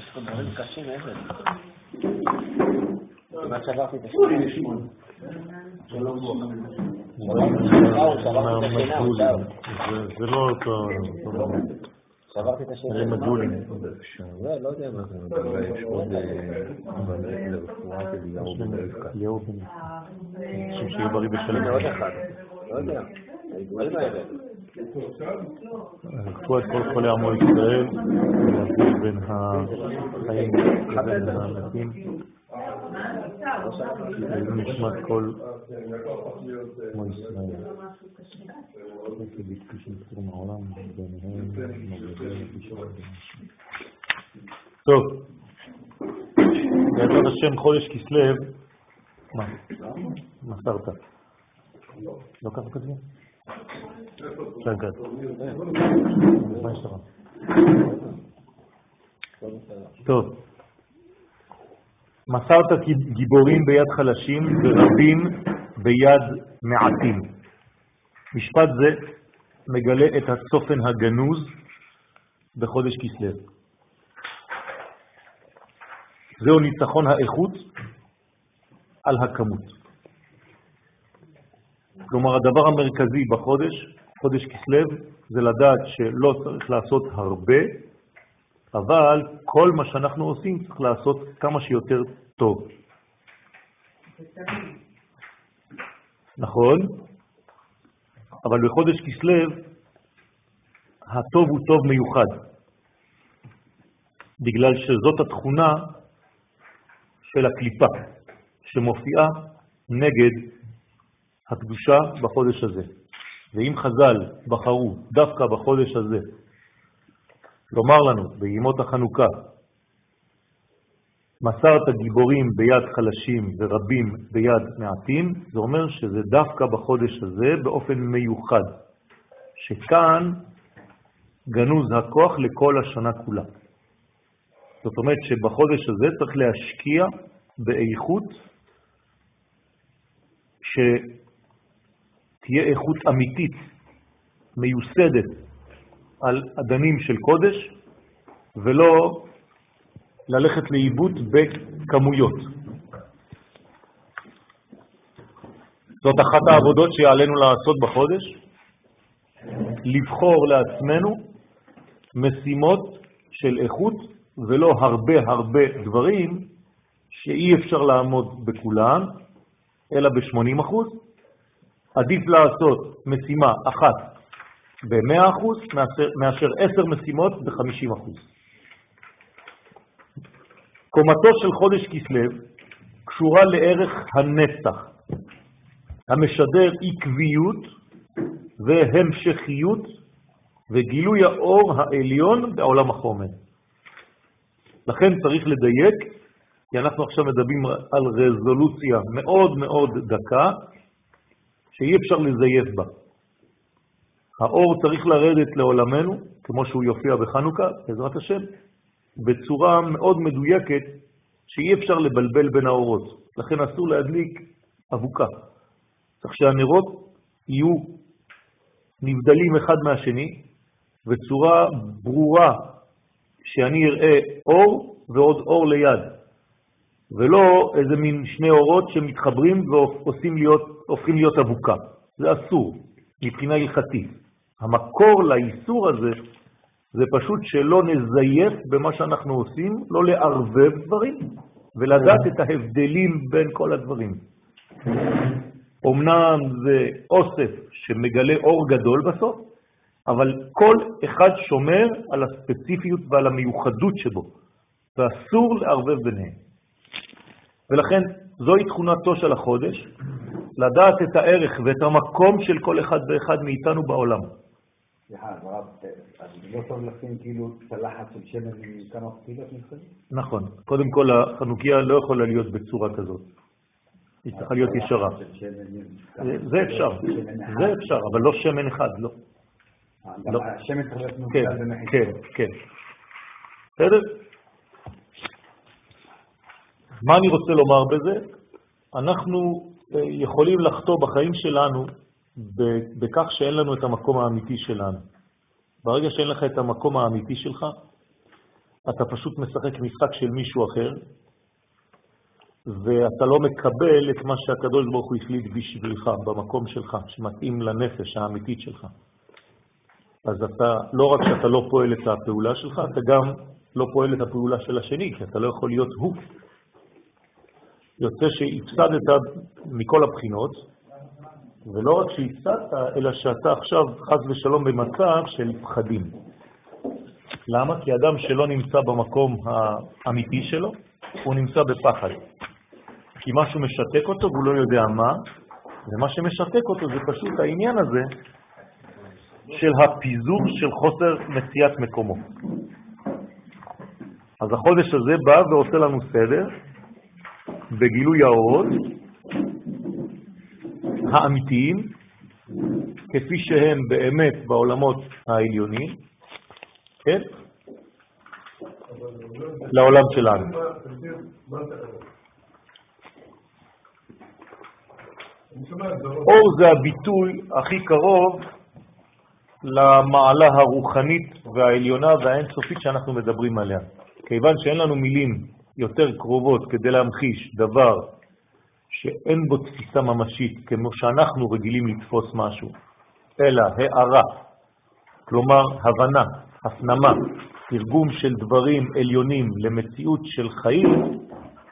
יש פה דברים קשים, איזה? כמעט שברתי את השם. זה לא אותו... שברתי את השם. זה מגולים. לא, לא יודע מה זה. יש עוד לרפואת אליהו בן רבקה. אליהו בן חושב שיהיה בריא בשלם. זה עוד אחד. לא יודע. לקחו את כל חולי עמו ישראל, ולהבדיל בין החיים לבין המתים. לעילוי נשמת כל כמו ישראל. טוב, בעזרת השם חודש כסלו, מה? מסרת. לא ככה כתבו? טוב. מסרת גיבורים ביד חלשים ורבים ביד מעטים. משפט זה מגלה את הצופן הגנוז בחודש כסלו. זהו ניצחון האיכות על הכמות. כלומר, הדבר המרכזי בחודש, חודש כסלו, זה לדעת שלא צריך לעשות הרבה, אבל כל מה שאנחנו עושים צריך לעשות כמה שיותר טוב. נכון, אבל בחודש כסלו הטוב הוא טוב מיוחד, בגלל שזאת התכונה של הקליפה שמופיעה נגד הקדושה בחודש הזה. ואם חז"ל בחרו דווקא בחודש הזה לומר לנו בימות החנוכה, מסרת גיבורים ביד חלשים ורבים ביד מעטים, זה אומר שזה דווקא בחודש הזה באופן מיוחד, שכאן גנוז הכוח לכל השנה כולה. זאת אומרת שבחודש הזה צריך להשקיע באיכות שתהיה איכות אמיתית, מיוסדת, על אדנים של קודש, ולא ללכת לאיבוד בכמויות. זאת אחת העבודות שעלינו לעשות בחודש, לבחור לעצמנו משימות של איכות ולא הרבה הרבה דברים שאי אפשר לעמוד בכולם, אלא ב-80 אחוז. עדיף לעשות משימה אחת ב-100% מאשר 10 משימות ב-50%. קומתו של חודש כסלו קשורה לערך הנצח, המשדר עקביות והמשכיות וגילוי האור העליון בעולם החומר. לכן צריך לדייק, כי אנחנו עכשיו מדברים על רזולוציה מאוד מאוד דקה, שאי אפשר לזייף בה. האור צריך לרדת לעולמנו, כמו שהוא יופיע בחנוכה, בעזרת השם, בצורה מאוד מדויקת, שאי אפשר לבלבל בין האורות. לכן אסור להדליק אבוקה. צריך שהנרות יהיו נבדלים אחד מהשני, בצורה ברורה, שאני אראה אור ועוד אור ליד, ולא איזה מין שני אורות שמתחברים והופכים להיות, להיות אבוקה. זה אסור מבחינה הלכתית. המקור לאיסור הזה זה פשוט שלא נזייף במה שאנחנו עושים, לא לערבב דברים, ולדעת את ההבדלים בין כל הדברים. אמנם זה אוסף שמגלה אור גדול בסוף, אבל כל אחד שומר על הספציפיות ועל המיוחדות שבו, ואסור לערבב ביניהם. ולכן זוהי תכונתו של החודש, לדעת את הערך ואת המקום של כל אחד ואחד מאיתנו בעולם. סליחה, הרב, אז לא טוב לשים כאילו צלחת של שמן עם כמה פתילות מסביב? נכון. קודם כל, החנוכיה לא יכולה להיות בצורה כזאת. היא צריכה להיות ישרה. זה אפשר, זה אפשר, אבל לא שמן אחד, לא. גם השמן צריך להיות במחיצה. כן, כן. בסדר? מה אני רוצה לומר בזה? אנחנו יכולים לחטוא בחיים שלנו בכך שאין לנו את המקום האמיתי שלנו. ברגע שאין לך את המקום האמיתי שלך, אתה פשוט משחק משחק של מישהו אחר, ואתה לא מקבל את מה שהקדוש ברוך הוא החליט בשבילך, במקום שלך, שמתאים לנפש האמיתית שלך. אז אתה, לא רק שאתה לא פועל את הפעולה שלך, אתה גם לא פועל את הפעולה של השני, כי אתה לא יכול להיות הוא. יוצא שהפסדת מכל הבחינות, ולא רק שהפסדת, אלא שאתה עכשיו חז ושלום במצב של פחדים. למה? כי אדם שלא נמצא במקום האמיתי שלו, הוא נמצא בפחד. כי משהו משתק אותו והוא לא יודע מה, ומה שמשתק אותו זה פשוט העניין הזה של הפיזור של חוסר מציאת מקומו. אז החודש הזה בא ועושה לנו סדר בגילוי האורות האמיתיים, כפי שהם באמת בעולמות העליונים, כן? לעולם שלנו. אור זה הביטוי הכי קרוב למעלה הרוחנית והעליונה והאינסופית שאנחנו מדברים עליה. כיוון שאין לנו מילים יותר קרובות כדי להמחיש דבר שאין בו תפיסה ממשית כמו שאנחנו רגילים לתפוס משהו, אלא הערה, כלומר הבנה, הפנמה, תרגום של דברים עליונים למציאות של חיים,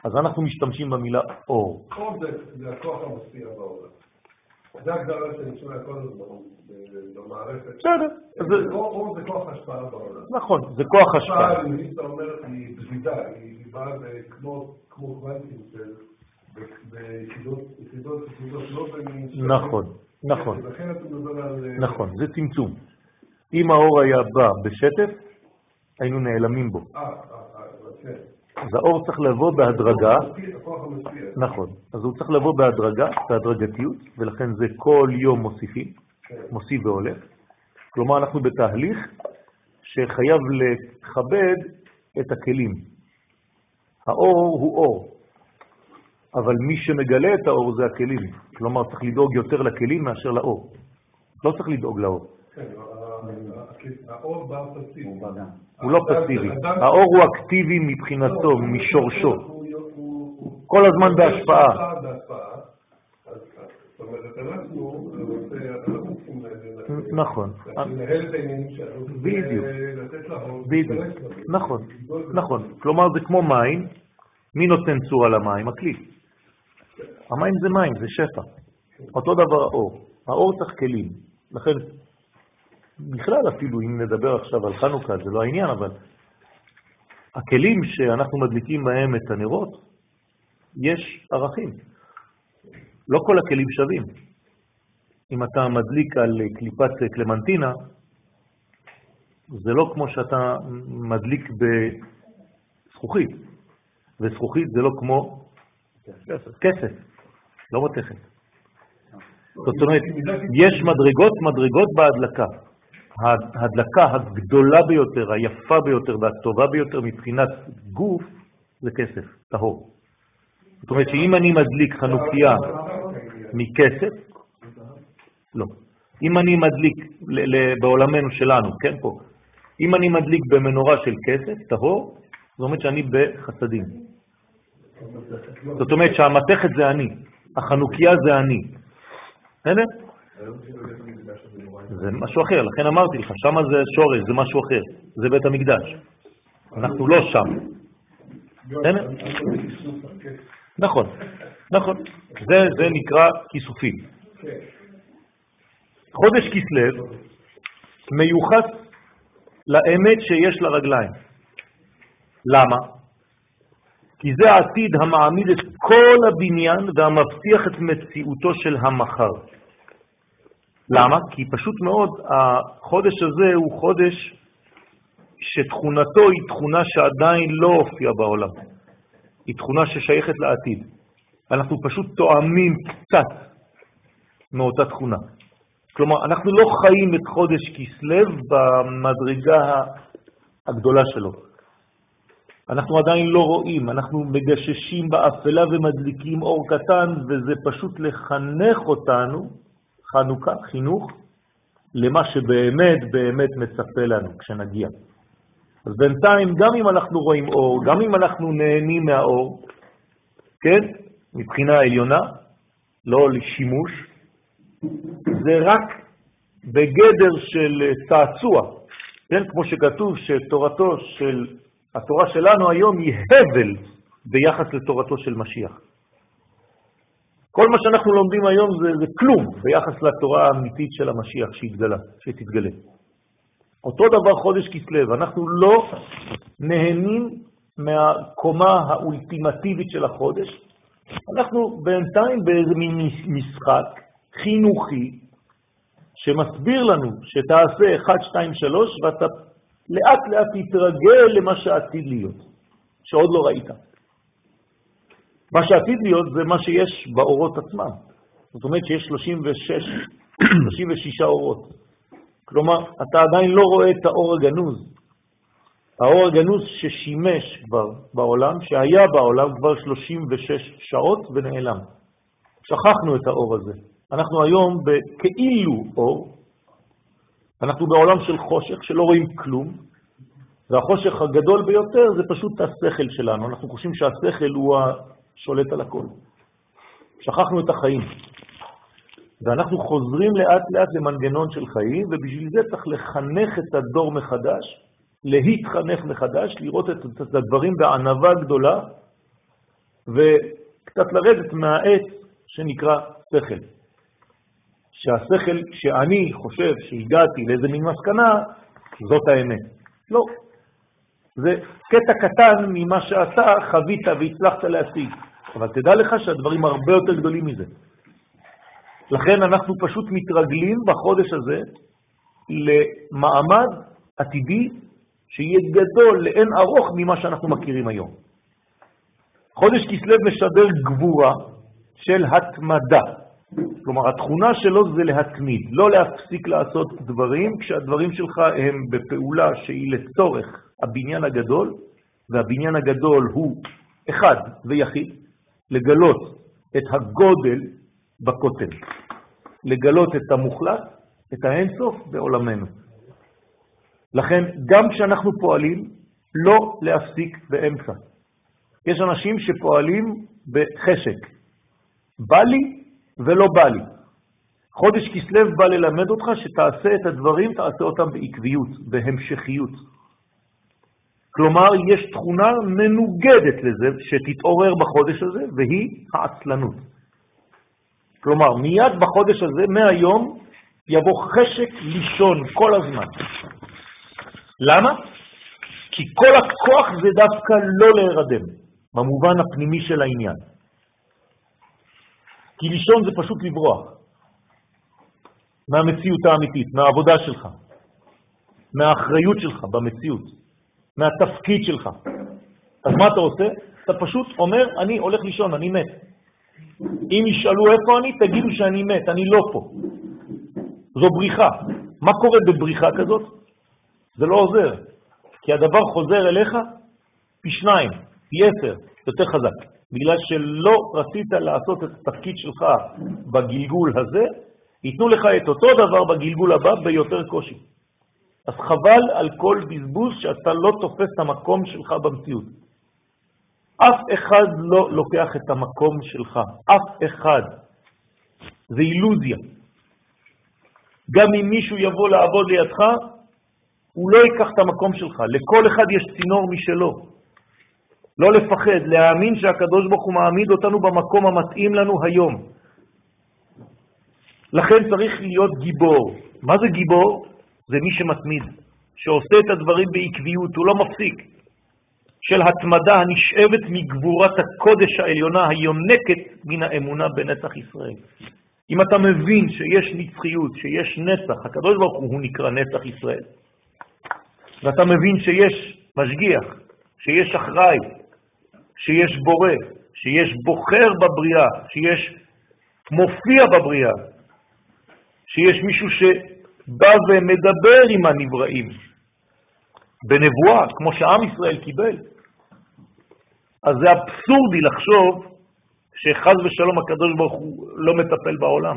אז אנחנו משתמשים במילה אור. אור זה הכוח המופיע בעולם. זה הגדרה שאני שומע כל הזמן במערכת. בסדר. אור זה כוח השפעה בעולם. נכון, זה כוח השפעה. השפעה, אתה אומר, היא בזידה, היא באה כמו קוונטים של... ביחידות, יחידות, יחידות, לא בין... נכון, נכון. לכן אתה מדבר על... נכון, זה צמצום. אם האור היה בא בשטף, היינו נעלמים בו. אה, אה, כן. אז האור צריך לבוא בהדרגה, נכון, אז הוא צריך לבוא בהדרגה, בהדרגתיות, ולכן זה כל יום מוסיפים, מוסיף והולך. כלומר, אנחנו בתהליך שחייב לכבד את הכלים. האור הוא אור, אבל מי שמגלה את האור זה הכלים. כלומר, צריך לדאוג יותר לכלים מאשר לאור. לא צריך לדאוג לאור. כן, האור בא פסיבי. הוא לא פסיבי. האור הוא אקטיבי מבחינתו, משורשו. כל הזמן בהשפעה. נכון. בדיוק. בדיוק. נכון. נכון. כלומר, זה כמו מים. מי נותן צורה למים? הכלי. המים זה מים, זה שפע. אותו דבר האור. האור צריך כלים. לכן, בכלל אפילו, אם נדבר עכשיו על חנוכה, זה לא העניין, אבל הכלים שאנחנו מדליקים בהם את הנרות, יש ערכים. לא כל הכלים שווים. אם אתה מדליק על קליפת קלמנטינה, זה לא כמו שאתה מדליק בזכוכית, וזכוכית זה לא כמו כסף, לא מתכת. זאת אומרת, יש מדרגות מדרגות בהדלקה. ההדלקה הגדולה ביותר, היפה ביותר והטובה ביותר מבחינת גוף זה כסף, טהור. זאת אומרת שאם אני מדליק חנוכיה מכסף, לא. אם אני מדליק בעולמנו שלנו, כן פה, אם אני מדליק במנורה של כסף, טהור, זאת אומרת שאני בחסדים. זאת אומרת שהמתכת זה אני, החנוכיה זה אני. בסדר? זה משהו אחר, לכן אמרתי לך, שם זה שורש, זה משהו אחר, זה בית המקדש. אנחנו לא שם. נכון, נכון. זה נקרא כיסופים. חודש כסלו מיוחס לאמת שיש לרגליים. למה? כי זה העתיד המעמיד את כל הבניין והמבטיח את מציאותו של המחר. למה? כי פשוט מאוד החודש הזה הוא חודש שתכונתו היא תכונה שעדיין לא הופיעה בעולם. היא תכונה ששייכת לעתיד. אנחנו פשוט תואמים קצת מאותה תכונה. כלומר, אנחנו לא חיים את חודש כסלו במדרגה הגדולה שלו. אנחנו עדיין לא רואים, אנחנו מגששים באפלה ומדליקים אור קטן, וזה פשוט לחנך אותנו, חנוכה, חינוך, למה שבאמת באמת מצפה לנו כשנגיע. אז בינתיים, גם אם אנחנו רואים אור, גם אם אנחנו נהנים מהאור, כן, מבחינה עליונה, לא לשימוש, זה רק בגדר של צעצוע, כן, כמו שכתוב שתורתו של, התורה שלנו היום היא הבל ביחס לתורתו של משיח. כל מה שאנחנו לומדים היום זה, זה כלום ביחס לתורה האמיתית של המשיח שהתגלה, שתתגלה. אותו דבר חודש כסלו, אנחנו לא נהנים מהקומה האולטימטיבית של החודש, אנחנו בינתיים באיזה מין משחק חינוכי שמסביר לנו שתעשה 1, 2, 3 ואתה לאט לאט תתרגל למה שעתיד להיות, שעוד לא ראית. מה שעתיד להיות זה מה שיש באורות עצמם. זאת אומרת שיש 36, 36 אורות. כלומר, אתה עדיין לא רואה את האור הגנוז. האור הגנוז ששימש כבר בעולם, שהיה בעולם כבר 36 שעות ונעלם. שכחנו את האור הזה. אנחנו היום בכאילו אור, אנחנו בעולם של חושך, שלא רואים כלום, והחושך הגדול ביותר זה פשוט השכל שלנו. אנחנו חושבים שהשכל הוא שולט על הכל. שכחנו את החיים. ואנחנו חוזרים לאט לאט למנגנון של חיים, ובשביל זה צריך לחנך את הדור מחדש, להתחנך מחדש, לראות את הדברים בענבה גדולה, וקצת לרדת מהעץ שנקרא שכל. שהשכל שאני חושב שהגעתי לאיזה מין מסקנה, זאת האמת. לא. זה קטע קטן ממה שאתה חווית והצלחת להשיג. אבל תדע לך שהדברים הרבה יותר גדולים מזה. לכן אנחנו פשוט מתרגלים בחודש הזה למעמד עתידי שיהיה גדול לאין ארוך ממה שאנחנו מכירים היום. חודש כסלו משדר גבורה של התמדה. כלומר, התכונה שלו זה להתמיד, לא להפסיק לעשות דברים כשהדברים שלך הם בפעולה שהיא לצורך הבניין הגדול, והבניין הגדול הוא אחד ויחיד, לגלות את הגודל בכותל, לגלות את המוחלט, את האינסוף בעולמנו. לכן, גם כשאנחנו פועלים, לא להפסיק באמצע. יש אנשים שפועלים בחשק. בא לי ולא בא לי. חודש כסלו בא ללמד אותך שתעשה את הדברים, תעשה אותם בעקביות, בהמשכיות. כלומר, יש תכונה מנוגדת לזה שתתעורר בחודש הזה, והיא העצלנות. כלומר, מיד בחודש הזה, מהיום, יבוא חשק לישון כל הזמן. למה? כי כל הכוח זה דווקא לא להירדם, במובן הפנימי של העניין. כי לישון זה פשוט לברוח מהמציאות האמיתית, מהעבודה שלך, מהאחריות שלך במציאות. מהתפקיד שלך. אז מה אתה עושה? אתה פשוט אומר, אני הולך לישון, אני מת. אם ישאלו איפה אני, תגידו שאני מת, אני לא פה. זו בריחה. מה קורה בבריחה כזאת? זה לא עוזר, כי הדבר חוזר אליך פי שניים, פי עשר, יותר חזק. בגלל שלא רצית לעשות את התפקיד שלך בגלגול הזה, ייתנו לך את אותו דבר בגלגול הבא ביותר קושי. אז חבל על כל בזבוז שאתה לא תופס את המקום שלך במציאות. אף אחד לא לוקח את המקום שלך, אף אחד. זה אילוזיה. גם אם מישהו יבוא לעבוד לידך, הוא לא ייקח את המקום שלך. לכל אחד יש צינור משלו. לא לפחד, להאמין שהקדוש ברוך הוא מעמיד אותנו במקום המתאים לנו היום. לכן צריך להיות גיבור. מה זה גיבור? זה מי שמתמיד, שעושה את הדברים בעקביות, הוא לא מפסיק, של התמדה הנשאבת מגבורת הקודש העליונה היונקת מן האמונה בנצח ישראל. אם אתה מבין שיש נצחיות, שיש נצח, הקדוש ברוך הוא, נקרא נצח ישראל, ואתה מבין שיש משגיח, שיש אחראי, שיש בורא, שיש בוחר בבריאה, שיש מופיע בבריאה, שיש מישהו ש... בא ומדבר עם הנבראים בנבואה, כמו שעם ישראל קיבל. אז זה אבסורדי לחשוב שחז ושלום הקדוש ברוך הוא לא מטפל בעולם.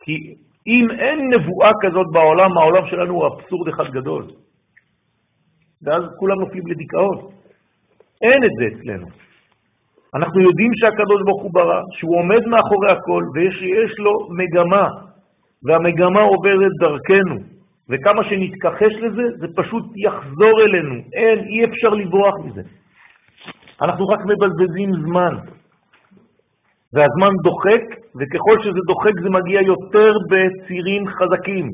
כי אם אין נבואה כזאת בעולם, העולם שלנו הוא אבסורד אחד גדול. ואז כולם נופלים לדיכאון. אין את זה אצלנו. אנחנו יודעים שהקדוש ברוך הוא ברא, שהוא עומד מאחורי הכל, ושיש לו מגמה, והמגמה עוברת דרכנו, וכמה שנתכחש לזה, זה פשוט יחזור אלינו. אין, אי אפשר לברוח מזה. אנחנו רק מבזבזים זמן. והזמן דוחק, וככל שזה דוחק זה מגיע יותר בצירים חזקים.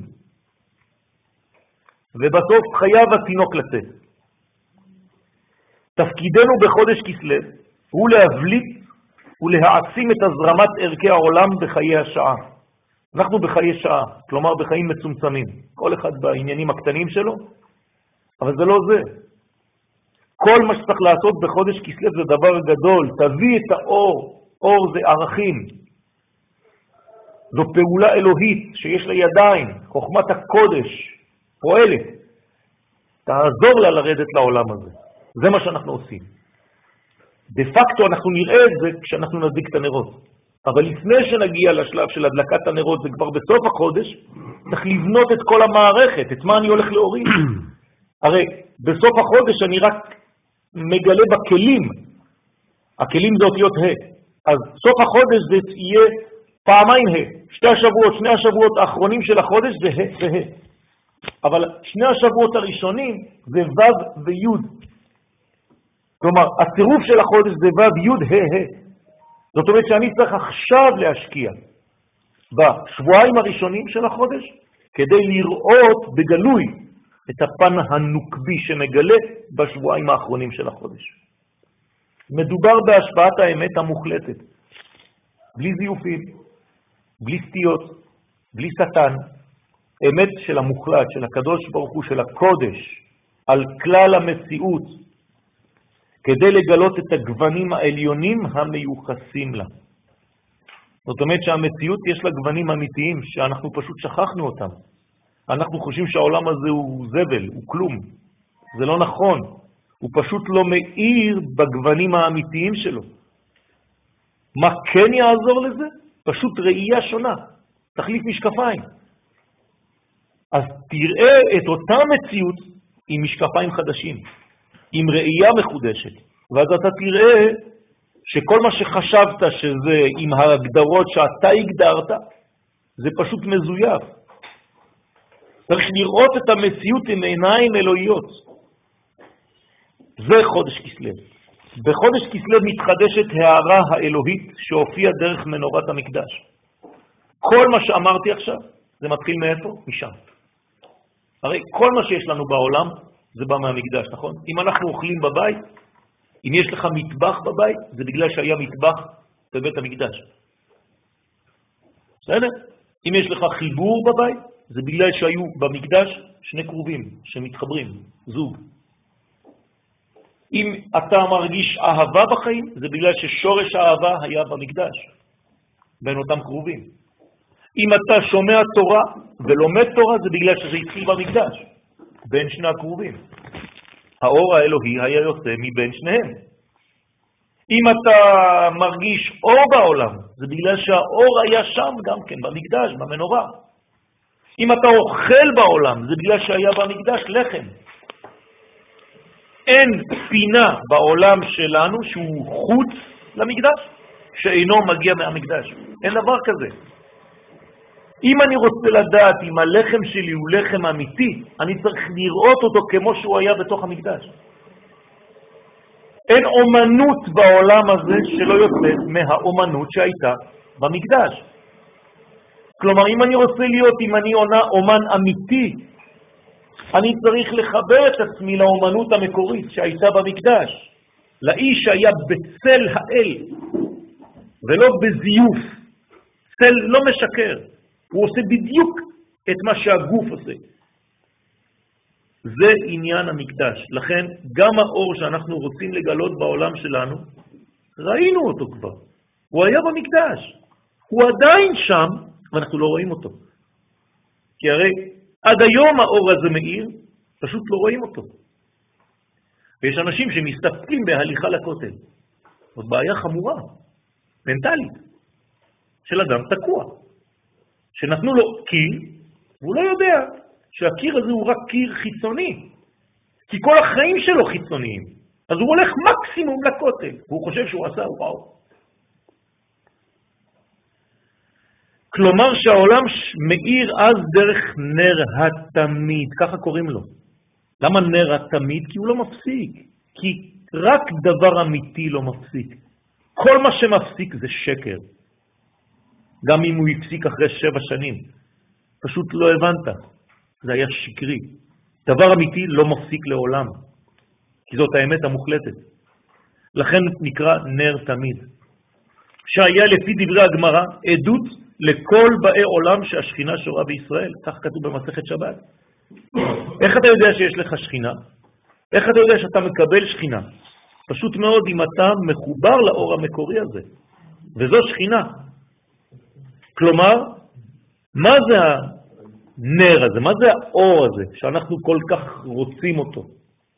ובסוף חייב התינוק לצאת. תפקידנו בחודש כסלו הוא להבליט ולהעצים את הזרמת ערכי העולם בחיי השעה. אנחנו בחיי שעה, כלומר בחיים מצומצמים, כל אחד בעניינים הקטנים שלו, אבל זה לא זה. כל מה שצריך לעשות בחודש כסלו זה דבר גדול, תביא את האור, אור זה ערכים. זו פעולה אלוהית שיש לה ידיים, חוכמת הקודש, פועלת. תעזור לה לרדת לעולם הזה. זה מה שאנחנו עושים. דה פקטו אנחנו נראה את זה כשאנחנו נדליק את הנרות. אבל לפני שנגיע לשלב של הדלקת הנרות, זה כבר בסוף החודש, צריך לבנות את כל המערכת, את מה אני הולך להוריד. הרי בסוף החודש אני רק מגלה בכלים, הכלים זה אותיות ה', אז סוף החודש זה יהיה פעמיים ה', שתי השבועות, שני השבועות האחרונים של החודש זה ה' וה', אבל שני השבועות הראשונים זה ו' וי', כלומר, הצירוף של החודש זה ו' י' ה' ה'. זאת אומרת שאני צריך עכשיו להשקיע בשבועיים הראשונים של החודש, כדי לראות בגלוי את הפן הנוקבי שמגלה בשבועיים האחרונים של החודש. מדובר בהשפעת האמת המוחלטת, בלי זיופים, בלי סטיות, בלי שטן, אמת של המוחלט, של הקדוש ברוך הוא, של הקודש, על כלל המציאות, כדי לגלות את הגוונים העליונים המיוחסים לה. זאת אומרת שהמציאות יש לה גוונים אמיתיים שאנחנו פשוט שכחנו אותם. אנחנו חושבים שהעולם הזה הוא זבל, הוא כלום. זה לא נכון, הוא פשוט לא מאיר בגוונים האמיתיים שלו. מה כן יעזור לזה? פשוט ראייה שונה, תחליף משקפיים. אז תראה את אותה מציאות עם משקפיים חדשים. עם ראייה מחודשת, ואז אתה תראה שכל מה שחשבת שזה עם ההגדרות שאתה הגדרת, זה פשוט מזויף. צריך לראות את המציאות עם עיניים אלוהיות. זה חודש כסלו. בחודש כסלו מתחדשת הערה האלוהית שהופיעה דרך מנורת המקדש. כל מה שאמרתי עכשיו, זה מתחיל מאיפה? משם. הרי כל מה שיש לנו בעולם זה בא מהמקדש, נכון? אם אנחנו אוכלים בבית, אם יש לך מטבח בבית, זה בגלל שהיה מטבח בבית המקדש. בסדר? אם יש לך חיבור בבית, זה בגלל שהיו במקדש שני קרובים שמתחברים, זוג. אם אתה מרגיש אהבה בחיים, זה בגלל ששורש האהבה היה במקדש, בין אותם קרובים. אם אתה שומע תורה ולומד תורה, זה בגלל שזה התחיל במקדש. בין שני הקרובים. האור האלוהי היה יוצא מבין שניהם. אם אתה מרגיש אור בעולם, זה בגלל שהאור היה שם גם כן, במקדש, במנורה. אם אתה אוכל בעולם, זה בגלל שהיה במקדש לחם. אין פינה בעולם שלנו שהוא חוץ למקדש, שאינו מגיע מהמקדש. אין דבר כזה. אם אני רוצה לדעת אם הלחם שלי הוא לחם אמיתי, אני צריך לראות אותו כמו שהוא היה בתוך המקדש. אין אומנות בעולם הזה שלא יוצאת מהאומנות שהייתה במקדש. כלומר, אם אני רוצה להיות, אם אני עונה אומן אמיתי, אני צריך לחבר את עצמי לאומנות המקורית שהייתה במקדש, לאיש שהיה בצל האל, ולא בזיוף. צל לא משקר. הוא עושה בדיוק את מה שהגוף עושה. זה עניין המקדש. לכן, גם האור שאנחנו רוצים לגלות בעולם שלנו, ראינו אותו כבר. הוא היה במקדש. הוא עדיין שם, ואנחנו לא רואים אותו. כי הרי עד היום האור הזה מאיר, פשוט לא רואים אותו. ויש אנשים שמסתפקים בהליכה לכותל. זאת בעיה חמורה, מנטלית, של אדם תקוע. שנתנו לו קיר, והוא לא יודע שהקיר הזה הוא רק קיר חיצוני. כי כל החיים שלו חיצוניים. אז הוא הולך מקסימום לכותל, והוא חושב שהוא עשה וואו. כלומר שהעולם מאיר אז דרך נר התמיד, ככה קוראים לו. למה נר התמיד? כי הוא לא מפסיק. כי רק דבר אמיתי לא מפסיק. כל מה שמפסיק זה שקר. גם אם הוא הפסיק אחרי שבע שנים. פשוט לא הבנת. זה היה שקרי. דבר אמיתי לא מפסיק לעולם, כי זאת האמת המוחלטת. לכן נקרא נר תמיד. שהיה לפי דברי הגמרא עדות לכל באי עולם שהשכינה שורה בישראל, כך כתוב במסכת שבת. איך אתה יודע שיש לך שכינה? איך אתה יודע שאתה מקבל שכינה? פשוט מאוד אם אתה מחובר לאור המקורי הזה, וזו שכינה. כלומר, מה זה הנר הזה? מה זה האור הזה שאנחנו כל כך רוצים אותו?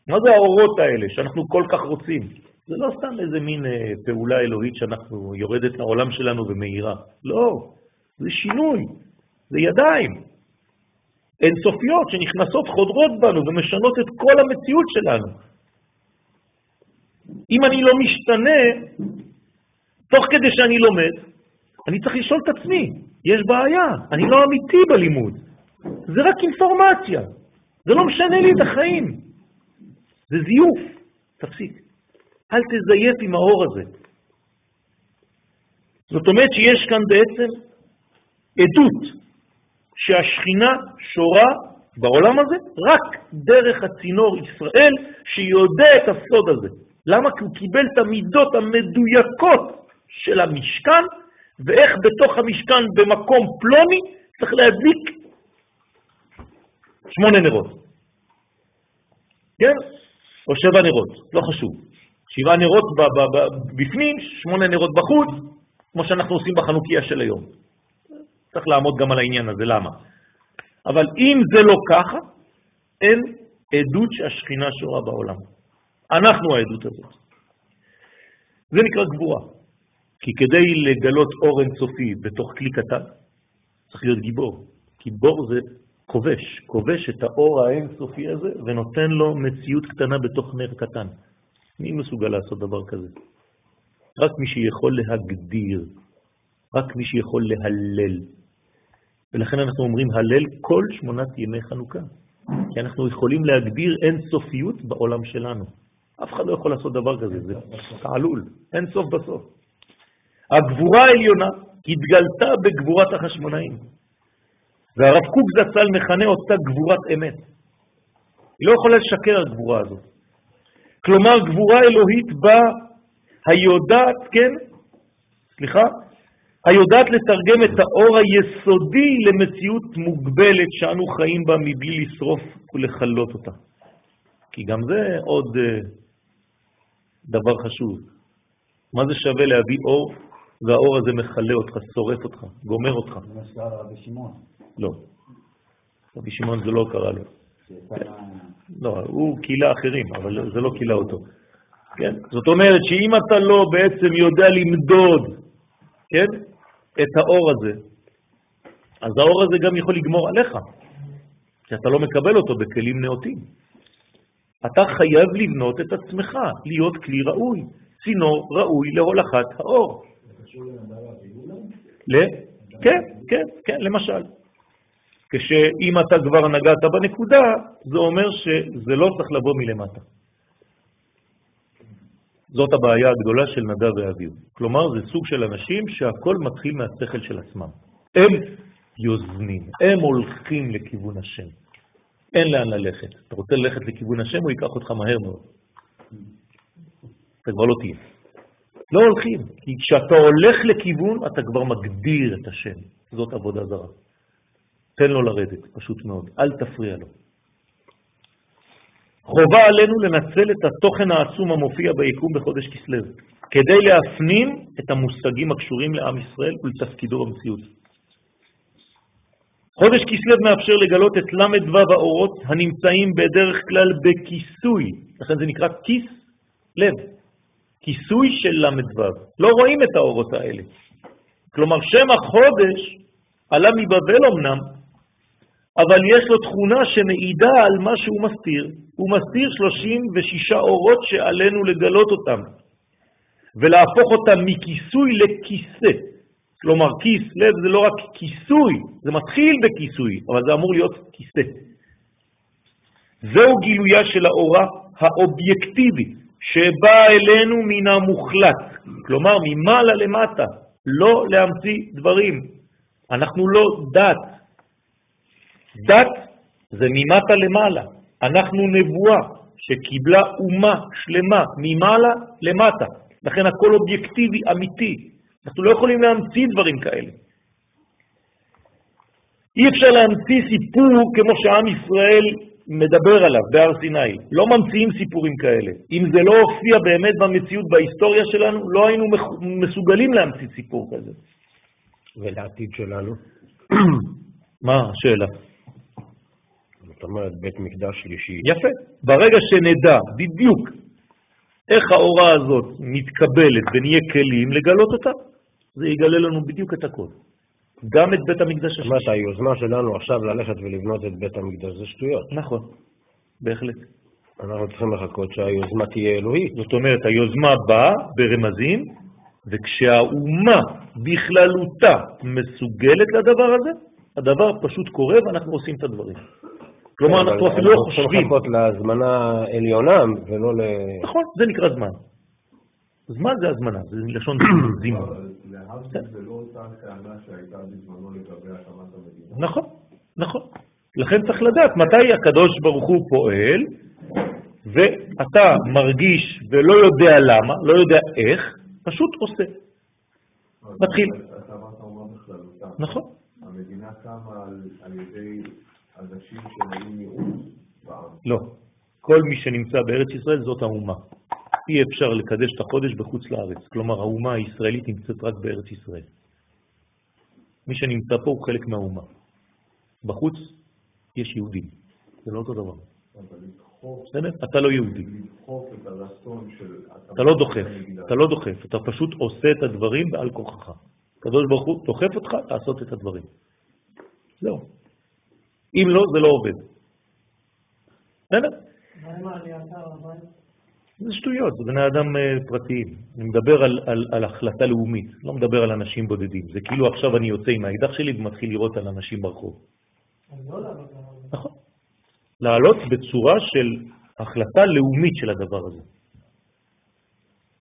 מה זה האורות האלה שאנחנו כל כך רוצים? זה לא סתם איזה מין אה, פעולה אלוהית שאנחנו יורדת לעולם שלנו ומאירה. לא, זה שינוי, זה ידיים אינסופיות שנכנסות, חודרות בנו ומשנות את כל המציאות שלנו. אם אני לא משתנה, תוך כדי שאני לומד, אני צריך לשאול את עצמי, יש בעיה, אני לא אמיתי בלימוד, זה רק אינפורמציה, זה לא משנה לי את החיים, זה זיוף, תפסיק, אל תזייף עם האור הזה. זאת אומרת שיש כאן בעצם עדות שהשכינה שורה בעולם הזה רק דרך הצינור ישראל שיודע את הסוד הזה. למה? כי הוא קיבל את המידות המדויקות של המשכן, ואיך בתוך המשכן במקום פלוני צריך להדליק שמונה נרות. כן? או שבע נרות, לא חשוב. שבעה נרות בפנים, שמונה נרות בחוץ, כמו שאנחנו עושים בחנוכיה של היום. צריך לעמוד גם על העניין הזה, למה? אבל אם זה לא ככה, אין עדות שהשכינה שורה בעולם. אנחנו העדות הזאת. זה נקרא גבורה. כי כדי לגלות אור אינסופי בתוך כלי קטן, צריך להיות גיבור. כי בור זה כובש, כובש את האור האינסופי הזה ונותן לו מציאות קטנה בתוך נר קטן. מי מסוגל לעשות דבר כזה? רק מי שיכול להגדיר, רק מי שיכול להלל, ולכן אנחנו אומרים הלל כל שמונת ימי חנוכה. כי אנחנו יכולים להגדיר אין סופיות בעולם שלנו. אף אחד לא יכול לעשות דבר כזה, זה תעלול, אין סוף בסוף. הגבורה העליונה התגלתה בגבורת החשמונאים, והרב קוק זצ"ל מכנה אותה גבורת אמת. היא לא יכולה לשקר הגבורה הזאת. כלומר, גבורה אלוהית בה היודעת, כן, סליחה, היודעת לתרגם את האור היסודי למציאות מוגבלת שאנו חיים בה מבלי לשרוף ולחלות אותה. כי גם זה עוד uh, דבר חשוב. מה זה שווה להביא אור, והאור הזה מכלה אותך, שורף אותך, גומר אותך. זה מה שקרה לרבי שמעון. לא. רבי שמעון זה לא קרה לו. לא, הוא קילה אחרים, אבל זה לא קילה אותו. כן? זאת אומרת שאם אתה לא בעצם יודע למדוד, כן? את האור הזה, אז האור הזה גם יכול לגמור עליך, כי אתה לא מקבל אותו בכלים נאותים. אתה חייב לבנות את עצמך, להיות כלי ראוי, צינור ראוי להולכת האור. ל... כן, כן, כן, למשל. כשאם אתה כבר נגעת בנקודה, זה אומר שזה לא צריך לבוא מלמטה. זאת הבעיה הגדולה של נדב ואביו. כלומר, זה סוג של אנשים שהכל מתחיל מהשכל של עצמם. הם יוזמים, הם הולכים לכיוון השם. אין לאן ללכת. אתה רוצה ללכת לכיוון השם, הוא ייקח אותך מהר מאוד. אתה כבר לא תהיה. לא הולכים, כי כשאתה הולך לכיוון, אתה כבר מגדיר את השם. זאת עבודה זרה. תן לו לרדת, פשוט מאוד. אל תפריע לו. חובה עלינו לנצל את התוכן העצום המופיע ביקום בחודש כסלו, כדי להפנים את המושגים הקשורים לעם ישראל ולתפקידו במציאות. חודש כסלו מאפשר לגלות את ל"ו האורות הנמצאים בדרך כלל בכיסוי, לכן זה נקרא כיס לב, כיסוי של ל"ו. לא רואים את האורות האלה. כלומר, שם החודש עלה מבבל אמנם, אבל יש לו תכונה שמעידה על מה שהוא מסתיר. הוא מסתיר 36 אורות שעלינו לגלות אותם, ולהפוך אותם מכיסוי לכיסא. כלומר, כיס, לב זה לא רק כיסוי, זה מתחיל בכיסוי, אבל זה אמור להיות כיסא. זהו גילויה של האורה האובייקטיבי, שבא אלינו מן המוחלט, כלומר ממעלה למטה, לא להמציא דברים. אנחנו לא דת. דת זה ממטה למעלה. אנחנו נבואה שקיבלה אומה שלמה ממעלה למטה. לכן הכל אובייקטיבי, אמיתי. אנחנו לא יכולים להמציא דברים כאלה. אי אפשר להמציא סיפור כמו שעם ישראל מדבר עליו בהר סיני. לא ממציאים סיפורים כאלה. אם זה לא הופיע באמת במציאות, בהיסטוריה שלנו, לא היינו מסוגלים להמציא סיפור כזה. ולעתיד שלנו? מה השאלה? זאת אומרת, בית מקדש שלישי. יפה. ברגע שנדע בדיוק איך ההוראה הזאת מתקבלת ונהיה כלים לגלות אותה, זה יגלה לנו בדיוק את הכל. גם את בית המקדש השלישי. זאת אומרת, היוזמה שלנו עכשיו ללכת ולבנות את בית המקדש זה שטויות. נכון, בהחלט. אנחנו צריכים לחכות שהיוזמה תהיה אלוהית. זאת אומרת, היוזמה באה ברמזים, וכשהאומה בכללותה מסוגלת לדבר הזה, הדבר פשוט קורה ואנחנו עושים את הדברים. כלומר, אנחנו אפילו לא חושבים. אנחנו צריכים לחכות להזמנה עליונה ולא ל... נכון, זה נקרא זמן. זמן זה הזמנה, זה לשון זימון. להבדיל זה אותה טענה שהייתה בזמנו לגבי הקמת המדינה. נכון, נכון. לכן צריך לדעת מתי הקדוש ברוך הוא פועל, ואתה מרגיש ולא יודע למה, לא יודע איך, פשוט עושה. מתחיל. אתה אמרת אומה בכללותה. נכון. המדינה קמה על ידי אנשים שהיו מיעוט בעם. לא. כל מי שנמצא בארץ ישראל זאת האומה. אי אפשר לקדש את החודש בחוץ לארץ. כלומר, האומה הישראלית נמצאת רק בארץ ישראל. מי שנמצא פה הוא חלק מהאומה. בחוץ יש יהודים. זה לא אותו דבר. בסדר? אתה לא יהודי. אתה לא דוחף, אתה לא דוחף, אתה פשוט עושה את הדברים בעל כוחך. הקדוש ברוך הוא דוחף אותך לעשות את הדברים. זהו. אם לא, זה לא עובד. בסדר? זה שטויות, זה בני אדם אה, פרטיים. אני מדבר על, על, על החלטה לאומית, לא מדבר על אנשים בודדים. זה כאילו עכשיו אני יוצא עם האקדח שלי ומתחיל לראות על אנשים ברחוב. נכון. לעלות בצורה של החלטה לאומית של הדבר הזה.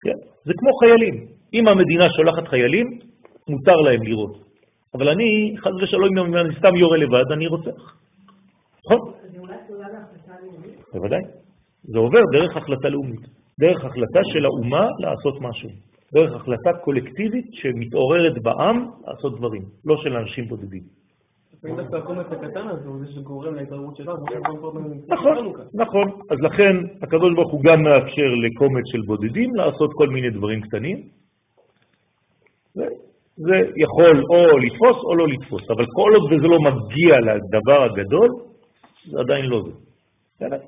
כן? זה כמו חיילים. אם המדינה שולחת חיילים, מותר להם לראות. אבל אני, חס ושלום, אם אני סתם יורה לבד, אני רוצח. נכון? בוודאי. זה עובר דרך החלטה לאומית, דרך החלטה של האומה לעשות משהו, דרך החלטה קולקטיבית שמתעוררת בעם לעשות דברים, לא של אנשים בודדים. נכון, נכון. אז לכן הקדוש ברוך הוא גם מאפשר לקומץ של בודדים לעשות כל מיני דברים קטנים. זה יכול או לתפוס או לא לתפוס, אבל כל עוד וזה לא מגיע לדבר הגדול, זה עדיין לא זה. בסדר?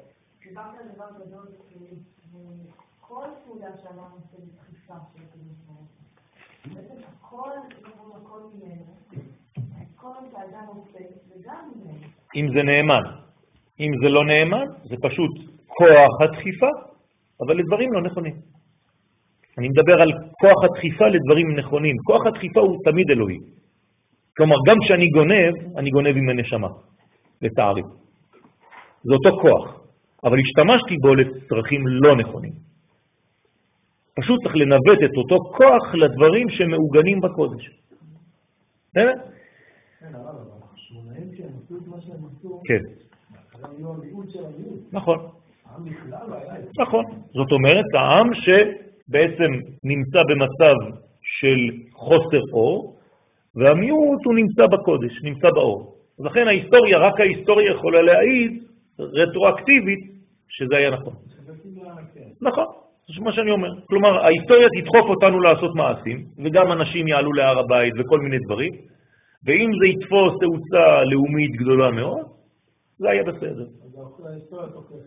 דיברת על דבר גדול, כל פעולה שאמרנו זה דחיפה של הקדוש בעצם הכל, הכל ממנו. כל שאדם עושה, זה גם ממנו. אם זה נאמן. אם זה לא נאמן, זה פשוט כוח הדחיפה, אבל לדברים לא נכונים. אני מדבר על כוח הדחיפה לדברים נכונים. כוח הדחיפה הוא תמיד אלוהי. כלומר, גם כשאני גונב, אני גונב עם הנשמה, לצערי. זה אותו כוח. אבל השתמשתי בו לצרכים לא נכונים. פשוט צריך לנווט את אותו כוח לדברים שמעוגנים בקודש. בסדר? כן. נכון. נכון. זאת אומרת, העם שבעצם נמצא במצב של חוסר אור, והמיעוט הוא נמצא בקודש, נמצא באור. לכן ההיסטוריה, רק ההיסטוריה יכולה להעיד רטרואקטיבית שזה היה נכון. נכון, זה מה שאני אומר. כלומר, ההיסטוריה תדחוף אותנו לעשות מעשים, וגם אנשים יעלו להר הבית וכל מיני דברים, ואם זה יתפוס תאוצה לאומית גדולה מאוד, זה היה בסדר.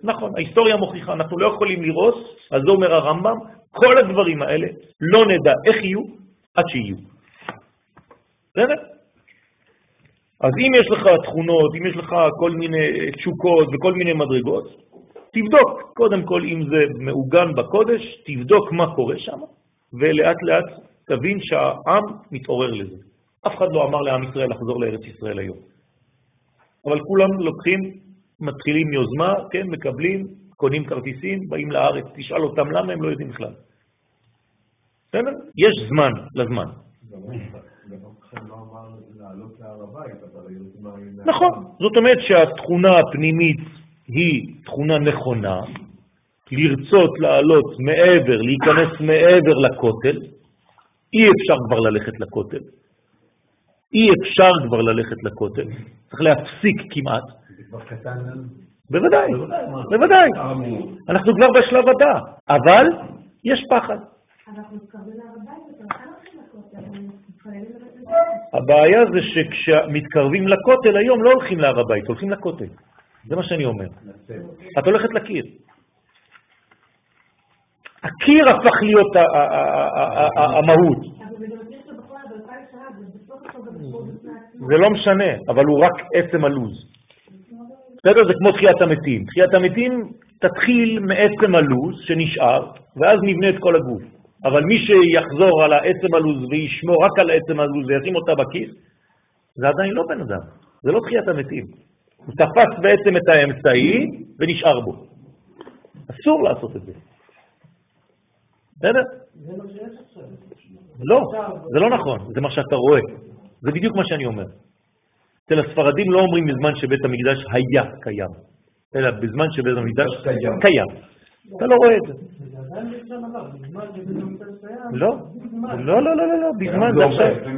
נכון, ההיסטוריה מוכיחה, אנחנו לא יכולים לראות, אז אומר הרמב"ם, כל הדברים האלה לא נדע איך יהיו עד שיהיו. בסדר? אז אם יש לך תכונות, אם יש לך כל מיני תשוקות וכל מיני מדרגות, תבדוק קודם כל אם זה מעוגן בקודש, תבדוק מה קורה שם, ולאט לאט תבין שהעם מתעורר לזה. אף אחד לא אמר לעם ישראל לחזור לארץ ישראל היום. אבל כולם לוקחים, מתחילים יוזמה, כן, מקבלים, קונים כרטיסים, באים לארץ, תשאל אותם למה הם לא יודעים בכלל. בסדר? יש זמן לזמן. נכון, זאת אומרת שהתכונה הפנימית היא תכונה נכונה, לרצות לעלות מעבר, להיכנס מעבר לכותל, אי אפשר כבר ללכת לכותל. אי אפשר כבר ללכת לכותל, צריך להפסיק כמעט. זה כבר קטן לנו. בוודאי, בוודאי. אנחנו כבר בשלב הבא, אבל יש פחד. לא. הבעיה זה שכשמתקרבים לכותל היום לא הולכים להר הבית, הולכים לכותל. זה מה שאני אומר. את הולכת לקיר. הקיר הפך להיות המהות. אבל זה גם יש לו בכל באלפיים שנה, זה בסוף הכל גם בכל בפני עצמו. זה לא משנה, אבל הוא רק עצם הלוז. בסדר? זה כמו תחיית המתים. תחיית המתים תתחיל מעצם הלוז שנשאר, ואז נבנה את כל הגוף. אבל מי שיחזור על העצם הלוז וישמור רק על העצם הלוז וישים אותה בכיס, זה עדיין לא בן אדם, זה לא תחיית המתים. הוא תפס בעצם את האמצעי ונשאר בו. אסור לעשות את זה. בסדר? לא, זה לא נכון, זה מה שאתה רואה. זה בדיוק מה שאני אומר. אצל הספרדים לא אומרים בזמן שבית המקדש היה קיים, אלא בזמן שבית המקדש קיים. קיים. אתה לא רואה את זה. לא, לא, לא, לא, לא, לא, בזמן זה עכשיו.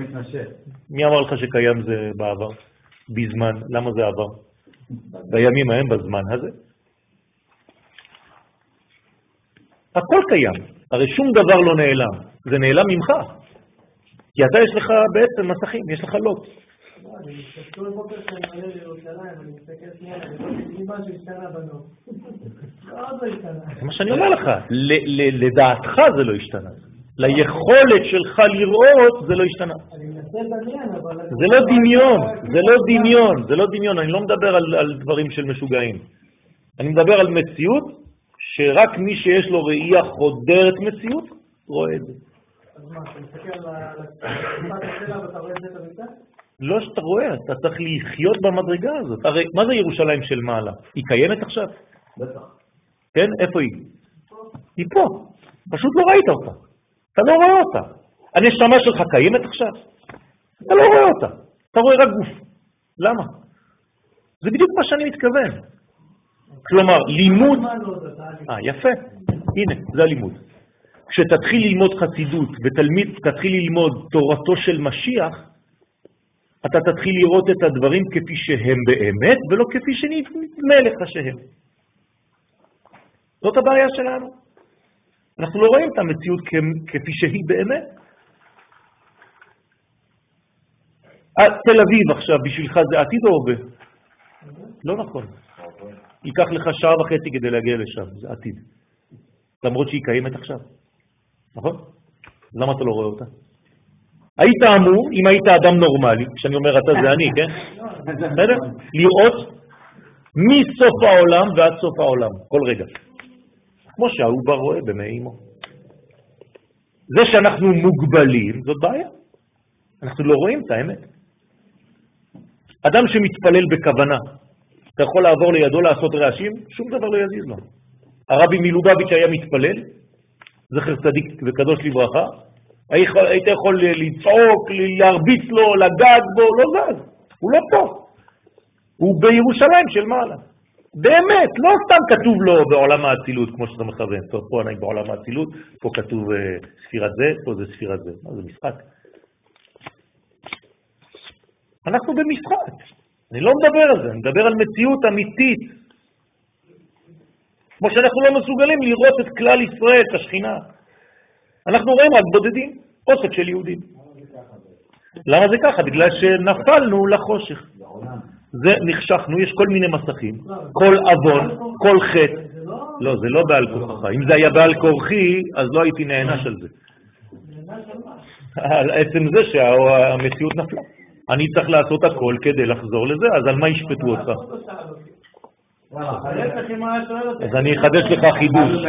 מי אמר לך שקיים זה בעבר? בזמן, למה זה עבר? בימים ההם, בזמן הזה. הכל קיים, הרי שום דבר לא נעלם, זה נעלם ממך. כי אתה יש לך בעצם מסכים, יש לך לוט. זה מה שאני אומר לך, לדעתך זה לא השתנה. ליכולת שלך לראות זה לא השתנה. זה לא דמיון, זה לא דמיון, זה לא דמיון, אני לא מדבר על דברים של משוגעים. אני מדבר על מציאות שרק מי שיש לו ראייה חודרת מציאות, רואה את זה. לא שאתה רואה, אתה צריך לחיות במדרגה הזאת. הרי מה זה ירושלים של מעלה? היא קיימת עכשיו? בטח. כן? איפה היא? היא פה. פשוט לא ראית אותה. אתה לא רואה אותה. הנשמה שלך קיימת עכשיו? אתה לא רואה אותה. אתה רואה רק גוף. למה? זה בדיוק מה שאני מתכוון. כלומר, לימוד... אה, יפה. הנה, זה הלימוד. כשתתחיל ללמוד חסידות ותתחיל ללמוד תורתו של משיח, אתה תתחיל לראות את הדברים כפי שהם באמת, ולא כפי שנדמה לך שהם. זאת הבעיה שלנו. אנחנו לא רואים את המציאות כפי שהיא באמת. אה, תל אביב עכשיו, בשבילך זה עתיד או הווה? לא נכון. ייקח לך שעה וחצי כדי להגיע לשם, זה עתיד. למרות שהיא קיימת עכשיו, נכון? למה אתה לא רואה אותה? היית אמור, אם היית אדם נורמלי, כשאני אומר אתה זה אני, כן? בסדר? לראות מסוף העולם ועד סוף העולם, כל רגע. כמו שהעובר רואה במעי אמו. זה שאנחנו מוגבלים, זאת בעיה. אנחנו לא רואים את האמת. אדם שמתפלל בכוונה, אתה יכול לעבור לידו לעשות רעשים, שום דבר לא יזיז לו. הרבי מלובביץ' היה מתפלל, זכר צדיק וקדוש לברכה, היית יכול- לצעוק, להרביץ לו, לגעת בו, לא זז, הוא לא פה. הוא בירושלים של מעלה. באמת, לא סתם כתוב לו בעולם האצילות, כמו שאתה מכוון. טוב, פה אני בעולם האצילות, פה כתוב אה, ספירת זה, פה זה ספירת זה. מה זה משחק? אנחנו במשחק. אני לא מדבר על זה, אני מדבר על מציאות אמיתית. כמו שאנחנו לא מסוגלים לראות את כלל ישראל, את השכינה. אנחנו רואים רק בודדים, אוסף של יהודים. למה זה ככה? בגלל שנפלנו לחושך. זה נחשכנו, יש כל מיני מסכים, כל עוון, כל חטא. לא... זה לא בעל כורחך. אם זה היה בעל כורחי, אז לא הייתי נענש על זה. על עצם זה שהמציאות נפלה. אני צריך לעשות הכל כדי לחזור לזה, אז על מה ישפטו אותך? אז אני אחדש לך חידוש.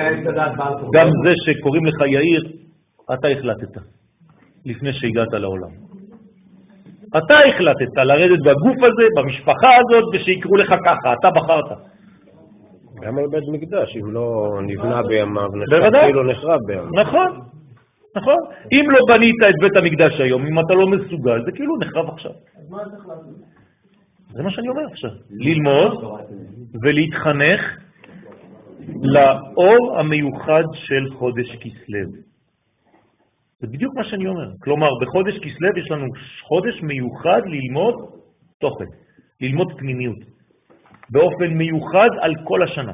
גם זה שקוראים לך יאיר, אתה החלטת, לפני שהגעת לעולם. אתה החלטת לרדת בגוף הזה, במשפחה הזאת, ושיקראו לך ככה, אתה בחרת. גם על בית מקדש, אם לא נבנה בימיו, בוודאי. נחרב כאילו נחרב בימיו. נכון, נכון. אם לא בנית את בית המקדש היום, אם אתה לא מסוגל, זה כאילו נחרב עכשיו. אז מה צריך לעשות? זה מה שאני אומר עכשיו. ללמוד ולהתחנך לאור המיוחד של חודש כסלו. זה בדיוק מה שאני אומר. כלומר, בחודש כסלו יש לנו חודש מיוחד ללמוד תוכן, ללמוד פנימיות, באופן מיוחד על כל השנה.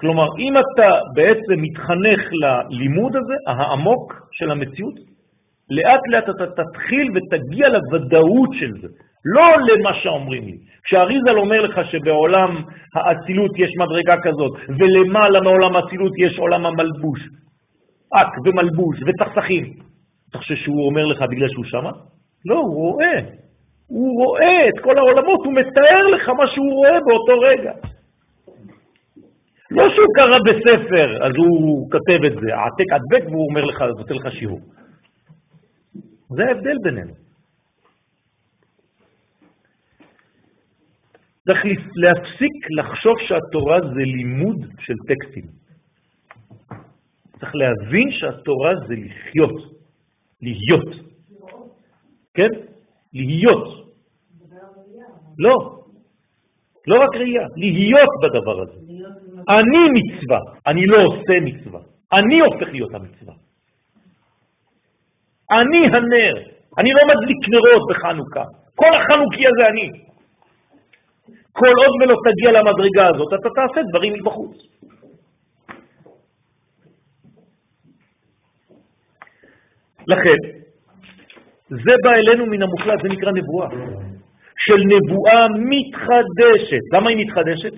כלומר, אם אתה בעצם מתחנך ללימוד הזה, העמוק של המציאות, לאט לאט אתה תתחיל ותגיע לוודאות של זה, לא למה שאומרים לי. כשאריזל אומר לך שבעולם האצילות יש מדרגה כזאת, ולמעלה מעולם האצילות יש עולם המלבוש, אק ומלבוש וצחצחים, אתה חושב שהוא אומר לך בגלל שהוא שמה? לא, הוא רואה. הוא רואה את כל העולמות, הוא מתאר לך מה שהוא רואה באותו רגע. לא שהוא קרא בספר, אז הוא כתב את זה, העתק הדבק, והוא אומר לך, נותן לך שיעור. זה ההבדל בינינו. צריך להפסיק לחשוב שהתורה זה לימוד של טקסטים. צריך להבין שהתורה זה לחיות, להיות. כן? להיות. לא, לא רק ראייה, להיות בדבר הזה. אני מצווה, אני לא עושה מצווה. אני הופך להיות המצווה. אני הנר, אני לא מדליק נרות בחנוכה. כל החנוכי הזה אני. כל עוד ולא תגיע למדרגה הזאת, אתה תעשה דברים מבחוץ. לכן, זה בא אלינו מן המוחלט, זה נקרא נבואה. של נבואה מתחדשת. למה היא מתחדשת?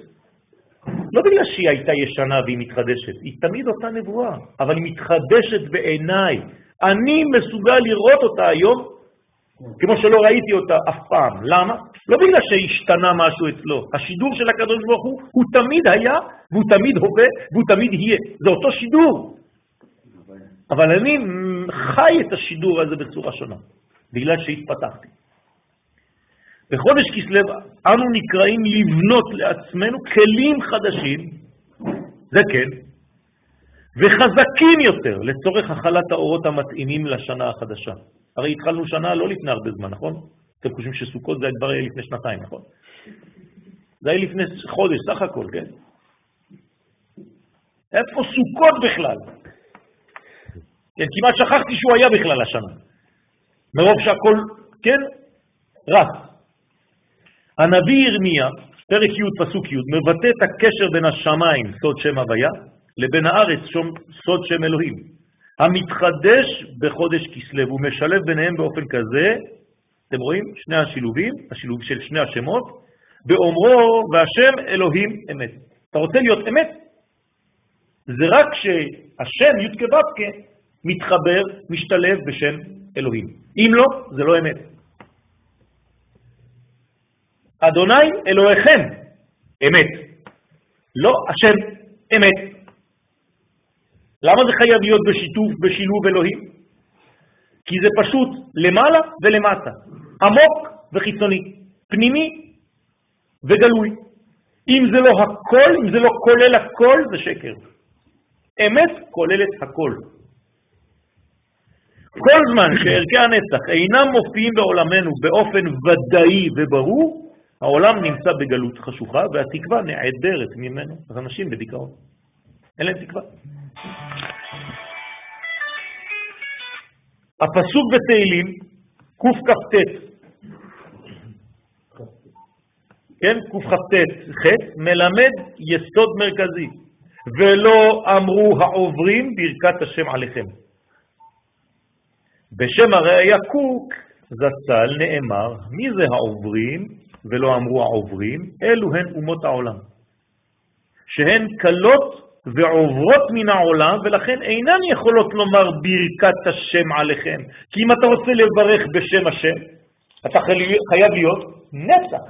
לא בגלל שהיא הייתה ישנה והיא מתחדשת, היא תמיד אותה נבואה, אבל היא מתחדשת בעיניי. אני מסוגל לראות אותה היום כמו שלא ראיתי אותה אף פעם. למה? לא בגלל שהשתנה משהו אצלו. השידור של הקדוש ברוך הוא, הוא תמיד היה, והוא תמיד הווה, והוא תמיד יהיה. זה אותו שידור. אבל אני חי את השידור הזה בצורה שונה, בגלל שהתפתחתי. בחודש כסלו אנו נקראים לבנות לעצמנו כלים חדשים, זה כן, וחזקים יותר לצורך החלת האורות המתאימים לשנה החדשה. הרי התחלנו שנה לא לפני הרבה זמן, נכון? אתם חושבים שסוכות זה כבר היה לפני שנתיים, נכון? זה היה לפני חודש, סך הכל, כן? איפה סוכות בכלל? כן, כמעט שכחתי שהוא היה בכלל השנה. מרוב שהכל, כן, רץ. הנביא ירמיה, פרק י' פסוק י', מבטא את הקשר בין השמיים, סוד שם הוויה, לבין הארץ, סוד שם אלוהים. המתחדש בחודש כסלו, הוא משלב ביניהם באופן כזה, אתם רואים? שני השילובים, השילוב של שני השמות, באומרו והשם אלוהים אמת. אתה רוצה להיות אמת? זה רק שהשם י' כו' מתחבר, משתלב בשם אלוהים. אם לא, זה לא אמת. אדוני אלוהיכם, אמת. לא השם, אמת. למה זה חייב להיות בשיתוף, בשילוב אלוהים? כי זה פשוט למעלה ולמטה, עמוק וחיצוני, פנימי וגלוי. אם זה לא הכל, אם זה לא כולל הכל, זה שקר. אמת כוללת הכל. כל זמן שערכי הנצח אינם מופיעים בעולמנו באופן ודאי וברור, העולם נמצא בגלות חשוכה והתקווה נעדרת ממנו. אז אנשים בדיכאון. אין להם תקווה. הפסוק בתהילים, קכ"ט, כן, קכ"ט, ח', מלמד יסוד מרכזי, ולא אמרו העוברים ברכת השם עליכם. בשם הראייה קוק זצ"ל נאמר, מי זה העוברים ולא אמרו העוברים? אלו הן אומות העולם, שהן קלות ועוברות מן העולם, ולכן אינן יכולות לומר ברכת השם עליכם. כי אם אתה רוצה לברך בשם השם, אתה חי- חייב להיות נצח.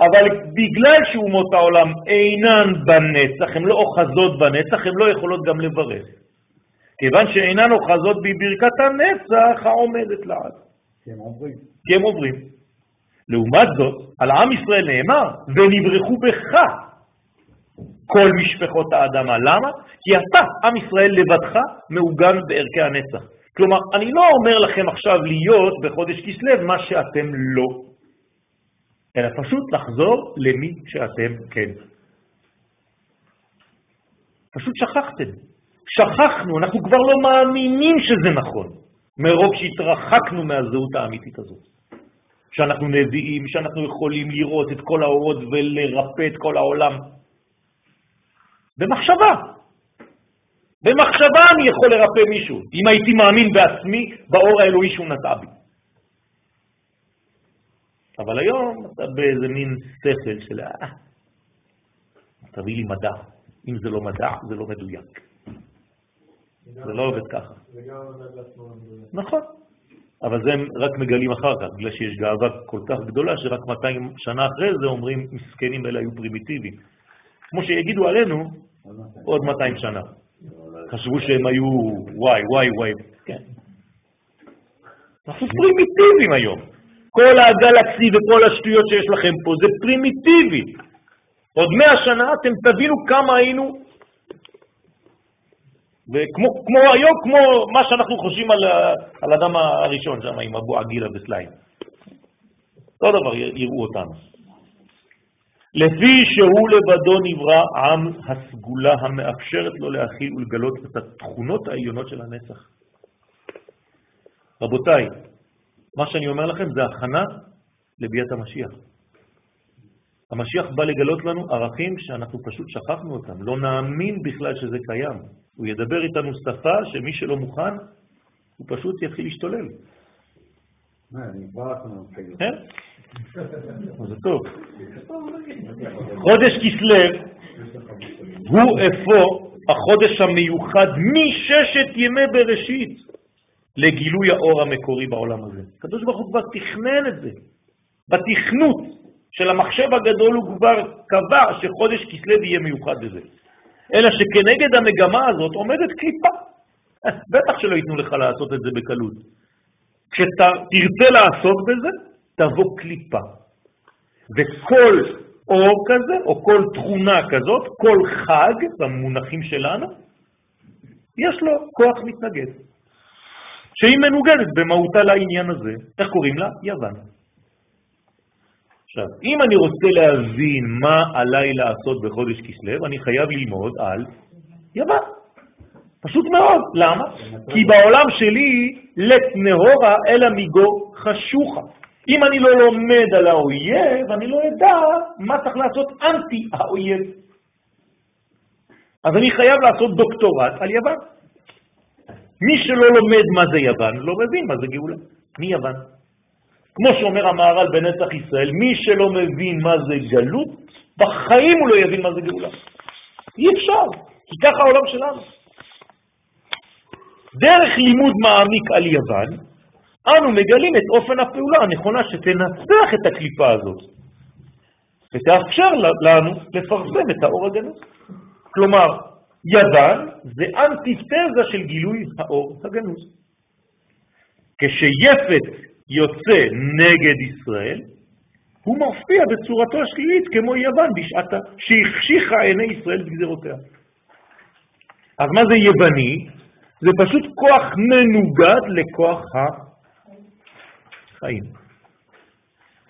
אבל בגלל שאומות העולם אינן בנצח, הן לא אוחזות בנצח, הן לא יכולות גם לברך. כיוון שאינן אוחזות בברכת הנצח העומדת לעד. כי הם אומרים. כי הם עוברים. לעומת זאת, על עם ישראל נאמר, ונברחו בך כל משפחות האדמה. למה? כי אתה, עם ישראל לבדך, מעוגן בערכי הנצח. כלומר, אני לא אומר לכם עכשיו להיות בחודש כסלו מה שאתם לא, אלא פשוט לחזור למי שאתם כן. פשוט שכחתם. שכחנו, אנחנו כבר לא מאמינים שזה נכון, מרוב שהתרחקנו מהזהות האמיתית הזאת. שאנחנו נביאים, שאנחנו יכולים לראות את כל האורות ולרפא את כל העולם. במחשבה. במחשבה אני יכול לרפא מישהו, אם הייתי מאמין בעצמי באור האלוהי שהוא נטע בי. אבל היום אתה באיזה מין שכל של אה, תביא לי מדע. אם זה לא מדע, זה לא מדויק. זה לא עובד ככה. נכון. אבל זה הם רק מגלים אחר כך, בגלל שיש גאווה כל כך גדולה, שרק 200 שנה אחרי זה אומרים, מסכנים אלה היו פרימיטיביים. כמו שיגידו עלינו, עוד 200 שנה. חשבו שהם היו וואי, וואי, וואי. כן. אנחנו פרימיטיביים היום. כל הגלקסי וכל השטויות שיש לכם פה זה פרימיטיבי. עוד 100 שנה אתם תבינו כמה היינו וכמו כמו היום, כמו מה שאנחנו חושבים על, על האדם הראשון שם עם אבו עגילה וסליים. אותו דבר יראו אותנו. לפי שהוא לבדו נברא עם הסגולה המאפשרת לו להכיל ולגלות את התכונות העליונות של הנצח. רבותיי, מה שאני אומר לכם זה הכנה לביאת המשיח. המשיח בא לגלות לנו ערכים שאנחנו פשוט שכחנו אותם, לא נאמין בכלל שזה קיים. הוא ידבר איתנו שפה שמי שלא מוכן, הוא פשוט יתחיל להשתולל. מתחילים. כן? זה טוב. חודש כסלו הוא אפוא החודש המיוחד מששת ימי בראשית לגילוי האור המקורי בעולם הזה. הקדוש ברוך הוא כבר תכנן את זה. בתכנות של המחשב הגדול הוא כבר קבע שחודש כסלו יהיה מיוחד בזה. אלא שכנגד המגמה הזאת עומדת קליפה. בטח שלא ייתנו לך לעשות את זה בקלות. כשתרצה לעסוק בזה, תבוא קליפה. וכל אור כזה, או כל תכונה כזאת, כל חג, במונחים שלנו, יש לו כוח מתנגד. שהיא מנוגדת במהותה לעניין הזה. איך קוראים לה? יוון. עכשיו, אם אני רוצה להבין מה עליי לעשות בחודש כסלו, אני חייב ללמוד על יוון. פשוט מאוד. למה? כי בעולם שלי לט נהורה אלא מיגו חשוכה. אם אני לא לומד על האויב, אני לא אדע מה צריך לעשות אנטי האויב. אז אני חייב לעשות דוקטורט על יוון. מי שלא לומד מה זה יוון, לא מבין מה זה גאולה. מי יוון? כמו שאומר המהר"ל בנצח ישראל, מי שלא מבין מה זה גלות, בחיים הוא לא יבין מה זה גאולה. אי אפשר, כי ככה העולם שלנו. דרך לימוד מעמיק על יוון, אנו מגלים את אופן הפעולה הנכונה שתנצח את הקליפה הזאת, ותאפשר לנו לפרסם את האור הגנוז. כלומר, יוון זה אנטיתזה של גילוי האור הגנוז. כשיפת יוצא נגד ישראל, הוא מופיע בצורתו השלילית כמו יוון בשעתה, שהחשיכה עיני ישראל בגזרותיה. אז מה זה יווני? זה פשוט כוח מנוגד לכוח החיים.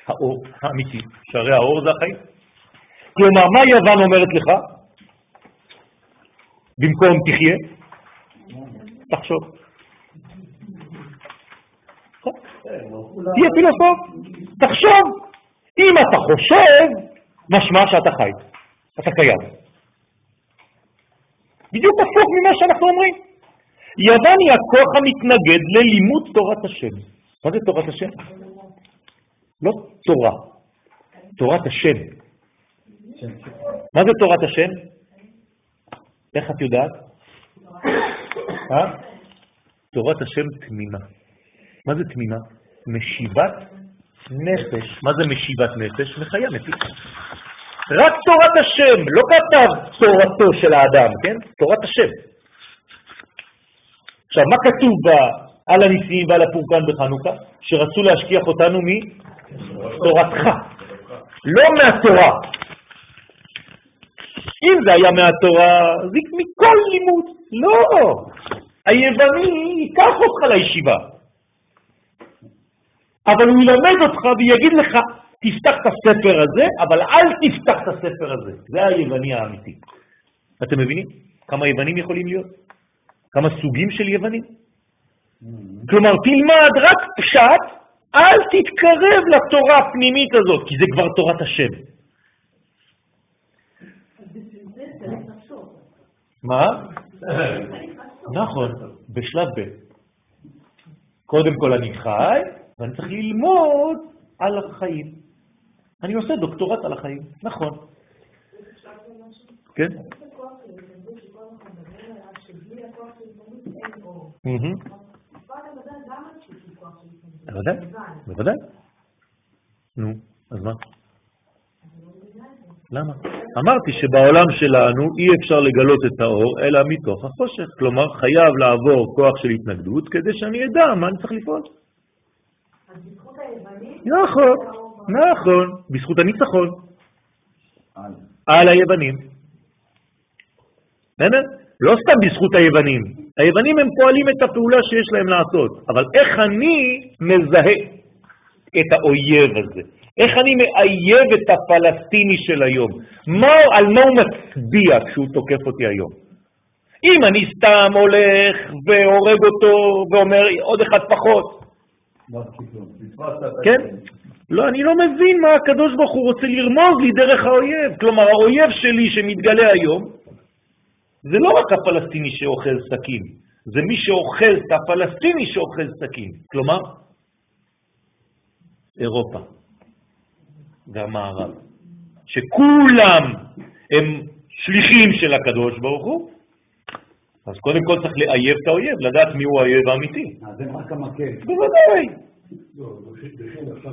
האור האמיתי, שהרי האור זה החיים. כלומר, מה יוון אומרת לך? במקום תחיה, תחשוב. תהיה פילוסוף, תחשוב. אם אתה חושב, משמע שאתה חי, אתה קיים. בדיוק הפוך ממה שאנחנו אומרים. יוון היא הכוח המתנגד ללימוד תורת השם. מה זה תורת השם? לא תורה, תורת השם. מה זה תורת השם? איך את יודעת? אה? תורת השם תמימה. מה זה תמימה? משיבת נפש. מה זה משיבת נפש? מחיה מתים. רק תורת השם, לא כתב תורתו של האדם, כן? תורת השם. עכשיו, מה כתוב על הניסים ועל הפורקן בחנוכה? שרצו להשכיח אותנו מתורתך, לא מהתורה. אם זה היה מהתורה, זה מכל לימוד. לא, היווני ייקח אותך לישיבה. אבל הוא ילמד אותך ויגיד לך, תפתח את הספר הזה, אבל אל תפתח את הספר הזה. זה היווני האמיתי. אתם מבינים? כמה יוונים יכולים להיות? כמה סוגים של יוונים? כלומר, תלמד רק פשט, אל תתקרב לתורה הפנימית הזאת, כי זה כבר תורת השם. מה? נכון, בשלב ב'. קודם כל אני חי, ואני צריך ללמוד על החיים. אני עושה דוקטורט על החיים, נכון. כן? מהמם. בוודאי, בוודאי. נו, אז מה? למה? אמרתי שבעולם שלנו אי אפשר לגלות את האור אלא מתוך החושך. כלומר, חייב לעבור כוח של התנגדות כדי שאני אדע מה אני צריך לפעול. אז בזכות היוונים, נכון, נכון, בזכות הניצחון על היוונים. בסדר? לא סתם בזכות היוונים. היוונים הם פועלים את הפעולה שיש להם לעשות, אבל איך אני מזהה את האויב הזה? איך אני מאייב את הפלסטיני של היום? מה, על מה הוא מצביע כשהוא תוקף אותי היום? אם אני סתם הולך והורג אותו ואומר עוד אחד פחות, כן? לא, אני לא מבין מה הקדוש ברוך הוא רוצה לרמוז לי דרך האויב. כלומר, האויב שלי שמתגלה היום, זה לא רק הפלסטיני שאוכל סכין, זה מי שאוכל את הפלסטיני שאוכל סכין. כלומר, אירופה והמערב, שכולם הם שליחים של הקדוש ברוך הוא, אז קודם כל צריך לאייב את האויב, לדעת מי הוא האויב האמיתי. אז זה רק המקל. בוודאי, לא.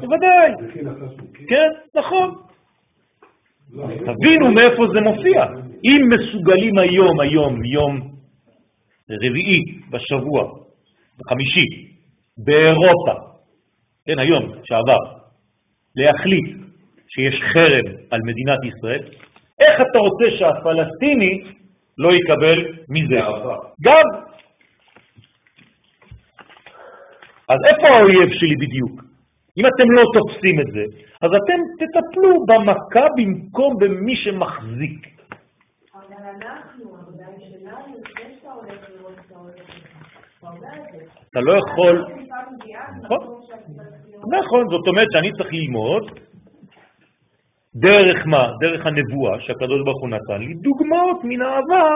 בוודאי. כן, נכון. לא, תבינו מאיפה זה מופיע. אם מסוגלים היום, היום, יום רביעי בשבוע, חמישי, באירופה, כן, היום, שעבר, להחליט שיש חרם על מדינת ישראל, איך אתה רוצה שהפלסטיני לא יקבל מזה? גם. אז איפה האויב שלי בדיוק? אם אתם לא תופסים את זה, אז אתם תטפלו במכה במקום במי שמחזיק. אנחנו, שלנו, לראות את שלך. אתה לא יכול... נכון. נכון, זאת אומרת שאני צריך ללמוד דרך מה? דרך הנבואה שהקדוש ברוך הוא נתן לי, דוגמאות מן העבר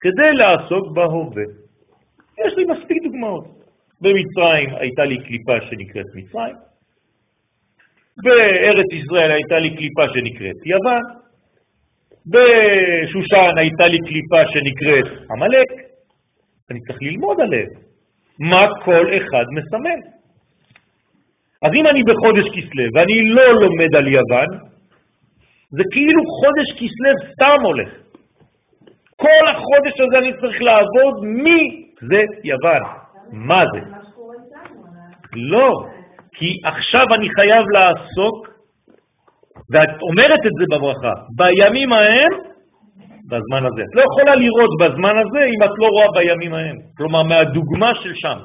כדי לעסוק בהווה. יש לי מספיק דוגמאות. במצרים הייתה לי קליפה שנקראת מצרים, בארץ ישראל הייתה לי קליפה שנקראת יוון, בשושן הייתה לי קליפה שנקראת עמלק. אני צריך ללמוד עליהם, מה כל אחד מסמל. אז אם אני בחודש כסלו ואני לא לומד על יוון, זה כאילו חודש כסלו סתם הולך. כל החודש הזה אני צריך לעבוד מי זה יוון. מה זה? לא, כי עכשיו אני חייב לעסוק, ואת אומרת את זה בברכה, בימים ההם, בזמן הזה. את לא יכולה לראות בזמן הזה אם את לא רואה בימים ההם. כלומר, מהדוגמה של שם.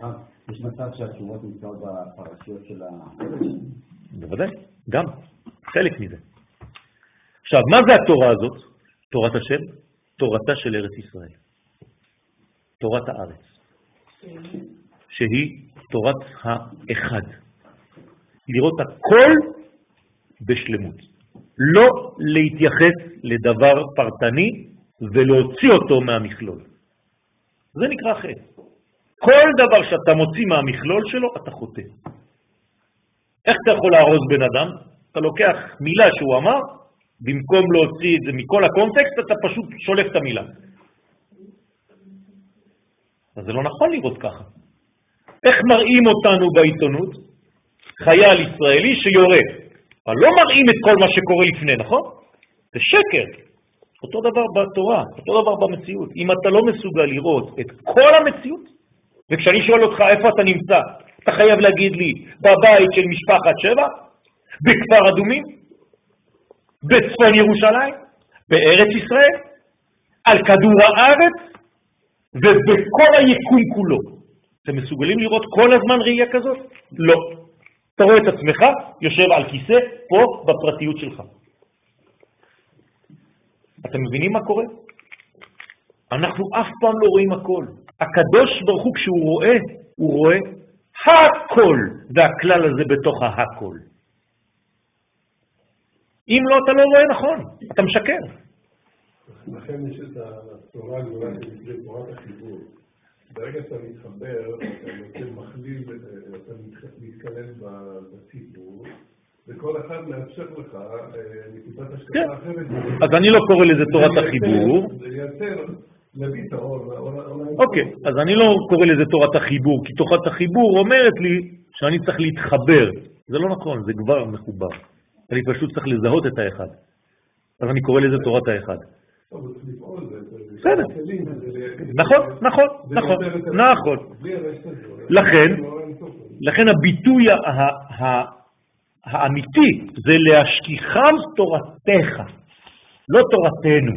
הרב, יש מצב שהתשובות נמצאות בפרשיות של ה... בוודאי, גם, חלק מזה. עכשיו, מה זה התורה הזאת? תורת השם? תורתה של ארץ ישראל. תורת הארץ. שהיא תורת האחד. לראות הכל בשלמות. לא להתייחס לדבר פרטני ולהוציא אותו מהמכלול. זה נקרא חטא. כל דבר שאתה מוציא מהמכלול שלו, אתה חוטא. איך אתה יכול להרוס בן אדם? אתה לוקח מילה שהוא אמר, במקום להוציא את זה מכל הקונטקסט, אתה פשוט שולף את המילה. אז זה לא נכון לראות ככה. איך מראים אותנו בעיתונות? חייל ישראלי שיורה. אבל לא מראים את כל מה שקורה לפני, נכון? זה שקר. אותו דבר בתורה, אותו דבר במציאות. אם אתה לא מסוגל לראות את כל המציאות, וכשאני שואל אותך איפה אתה נמצא, אתה חייב להגיד לי, בבית של משפחת שבע, בכפר אדומים, בצפון ירושלים, בארץ ישראל, על כדור הארץ ובכל היקום כולו. אתם מסוגלים לראות כל הזמן ראייה כזאת? לא. אתה רואה את עצמך יושב על כיסא פה בפרטיות שלך. אתם מבינים מה קורה? אנחנו אף פעם לא רואים הכל. הקדוש ברוך הוא כשהוא רואה, הוא רואה הכל, והכלל הזה בתוך ההכל. אם לא, אתה לא רואה נכון, אתה משקר. לכן יש את התורה הגדולה שנקראת תורת החיבור. ברגע שאתה מתחבר, אתה מכליל, אה, אתה מתכלל בציבור, וכל אחד מאפשר לך אה, נקודת כן. השקפה אחרת. אז אני לא קורא לזה תורת החיבור. זה ייצר, להביא את האור. אוקיי, אז אני לא קורא לזה תורת החיבור, כי תורת החיבור אומרת לי שאני צריך להתחבר. זה לא נכון, זה כבר מחובר. אני פשוט צריך לזהות את האחד. אז אני קורא לזה תורת האחד. טוב, צריך לפעול, בסדר. נכון, נכון, נכון, נכון. לכן. לכן הביטוי האמיתי זה להשכיחם תורתך, לא תורתנו.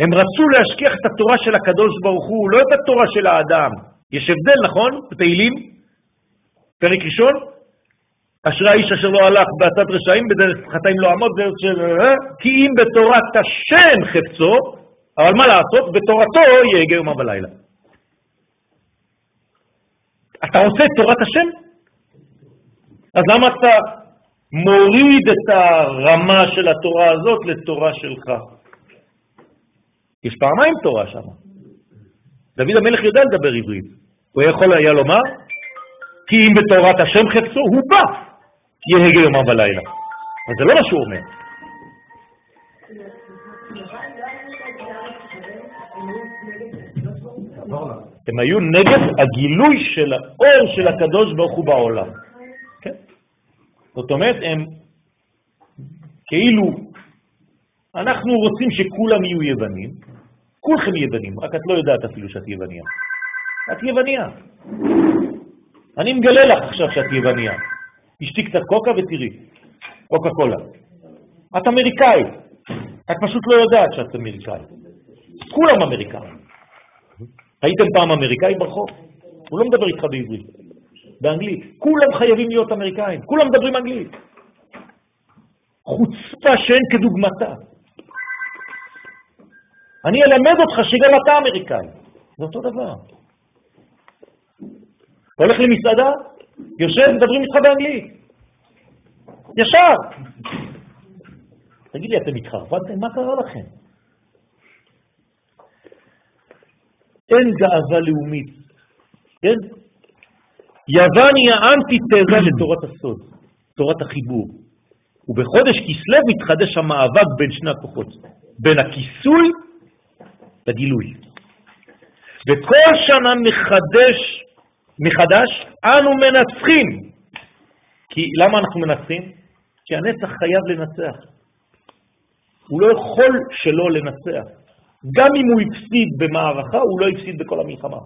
הם רצו להשכיח את התורה של הקדוש ברוך הוא, לא את התורה של האדם. יש הבדל, נכון? בתהילים, פרק ראשון, אשרי האיש אשר לא הלך בעצת רשעים, בדרך חטאים לא עמוד, דרך של... כי אם בתורת השם חפצו, אבל מה לעשות? בתורתו יהגה יומם ולילה. אתה עושה את תורת השם? אז למה אתה מוריד את הרמה של התורה הזאת לתורה שלך? יש פעמיים תורה שם. דוד המלך יודע לדבר עברית. הוא יכול היה לומר, כי אם בתורת השם חפצו, הוא בא, יהגה יומם ולילה. אבל זה לא מה שהוא אומר. הם היו נגד הגילוי של האור של הקדוש ברוך הוא בעולם. כן? זאת אומרת, הם כאילו, אנחנו רוצים שכולם יהיו יוונים, כולכם יוונים, רק את לא יודעת אפילו שאת יווניה. את יווניה. אני מגלה לך עכשיו שאת יווניה. תשתי קצת קוקה ותראי, קוקה קולה. את אמריקאי, את פשוט לא יודעת שאת אמריקאי. כולם אמריקאים. הייתם פעם אמריקאי ברחוב? הוא לא מדבר איתך בעברית, באנגלית. כולם חייבים להיות אמריקאים, כולם מדברים אנגלית. חוצפה שאין כדוגמתה. אני אלמד אותך שגם אתה אמריקאי. זה אותו דבר. אתה הולך למסעדה, יושב, מדברים איתך באנגלית. ישר. תגיד לי, אתם התחרפנתם? מה קרה לכם? אין גאווה לאומית, כן? יוון היא האנטיתזה לתורת הסוד, תורת החיבור. ובחודש כסלו מתחדש המאבק בין שני הכוחות, בין הכיסוי לגילוי. וכל שנה מחדש, מחדש אנו מנצחים. כי למה אנחנו מנצחים? כי הנצח חייב לנצח. הוא לא יכול שלא לנצח. גם אם הוא הפסיד במערכה, הוא לא הפסיד בכל המלחמה.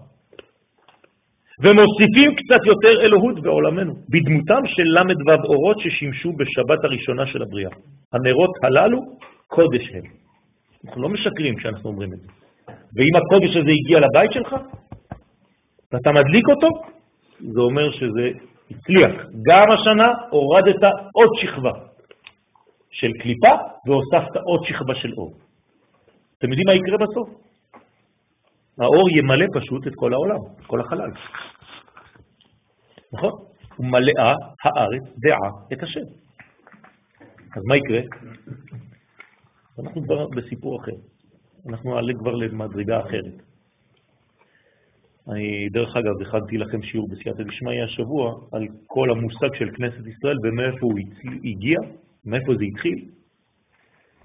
ומוסיפים קצת יותר אלוהות בעולמנו, בדמותם של ל"ו אורות ששימשו בשבת הראשונה של הבריאה. הנרות הללו, קודש הם. אנחנו לא משקרים כשאנחנו אומרים את זה. ואם הקודש הזה הגיע לבית שלך, ואתה מדליק אותו, זה אומר שזה הצליח. גם השנה הורדת עוד שכבה של קליפה והוספת עוד שכבה של אור. אתם יודעים מה יקרה בסוף? האור ימלא פשוט את כל העולם, את כל החלל. נכון? ומלאה הארץ דעה את השם. אז מה יקרה? אנחנו כבר בסיפור אחר. אנחנו נעלה כבר למדרגה אחרת. אני, דרך אגב, הכנתי לכם שיעור בסייעתא דשמיא השבוע על כל המושג של כנסת ישראל ומאיפה הוא הגיע, מאיפה זה התחיל,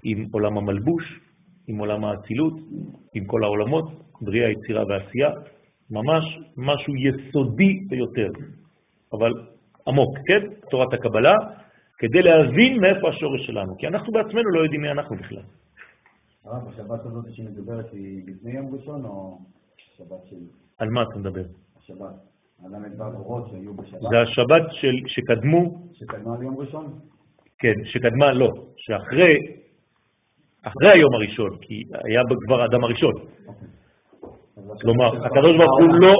עם עולם המלבוש, עם עולם האצילות, עם כל העולמות, בריאה, יצירה ועשייה, ממש משהו יסודי ביותר, אבל עמוק, כן? תורת הקבלה, כדי להבין מאיפה השורש שלנו, כי אנחנו בעצמנו לא יודעים מי אנחנו בכלל. הרב, השבת הזאת שמדברת היא לפני יום ראשון או שבת של על מה אתה מדבר? השבת? הל"ו אורות שהיו בשבת, זה השבת של, שקדמו, שקדמה ליום ראשון? כן, שקדמה, לא, שאחרי אחרי היום הראשון, כי היה כבר אדם הראשון. כלומר, הקדוש ברוך הוא לא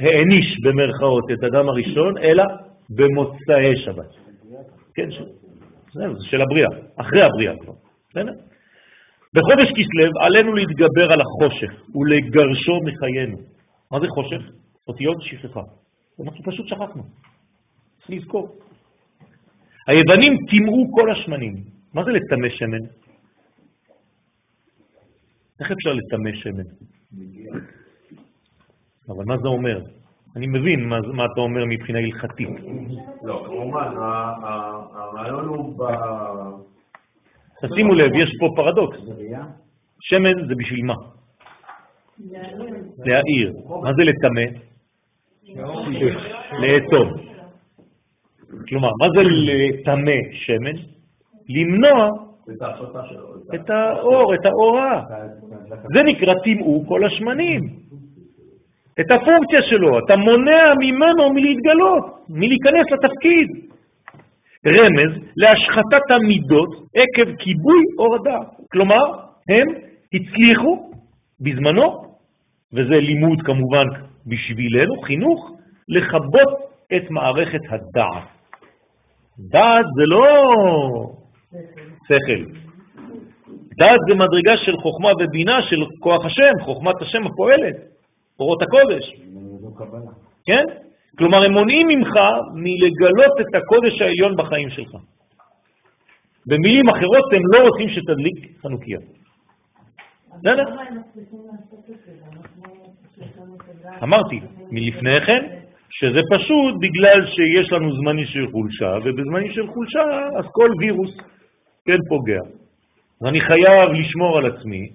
העניש במרכאות את אדם הראשון, אלא במוצאי שבת. כן, זהו, זה של הבריאה, אחרי הבריאה כבר. בסדר? בחודש כסלו עלינו להתגבר על החושך ולגרשו מחיינו. מה זה חושך? אותיות שכחה. אנחנו פשוט שכחנו. צריך לזכור. היוונים טימאו כל השמנים. מה זה לטמא שמן? איך אפשר לטמא שמן? אבל מה זה אומר? אני מבין מה, מה אתה אומר מבחינה הלכתית. לא, כמובן, הרעיון הוא ב... תשימו לב, יש פה פרדוקס. שמן זה בשביל מה? להעיר. מה זה לטמא? לאטום. כלומר, מה זה לטמא שמן? למנוע את ההפרטה שלו. את האור, את האורה. זה נקרא טימאו כל השמנים. את הפונקציה שלו, אתה מונע ממנו מלהתגלות, מלהיכנס לתפקיד. רמז להשחתת המידות עקב כיבוי אור הדעת. כלומר, הם הצליחו בזמנו, וזה לימוד כמובן בשבילנו, חינוך, לכבות את מערכת הדעת. דעת זה לא שכל. דעת זה מדרגה של חוכמה ובינה של כוח השם, חוכמת השם הפועלת, אורות הקודש. כן? כלומר, הם מונעים ממך מלגלות את הקודש העליון בחיים שלך. במילים אחרות, הם לא רוצים שתדליק חנוכיה. בסדר? את הדעת. אמרתי, מלפני כן, שזה פשוט בגלל שיש לנו זמנים של חולשה, ובזמנים של חולשה, אז כל וירוס כן פוגע. אני חייב לשמור על עצמי,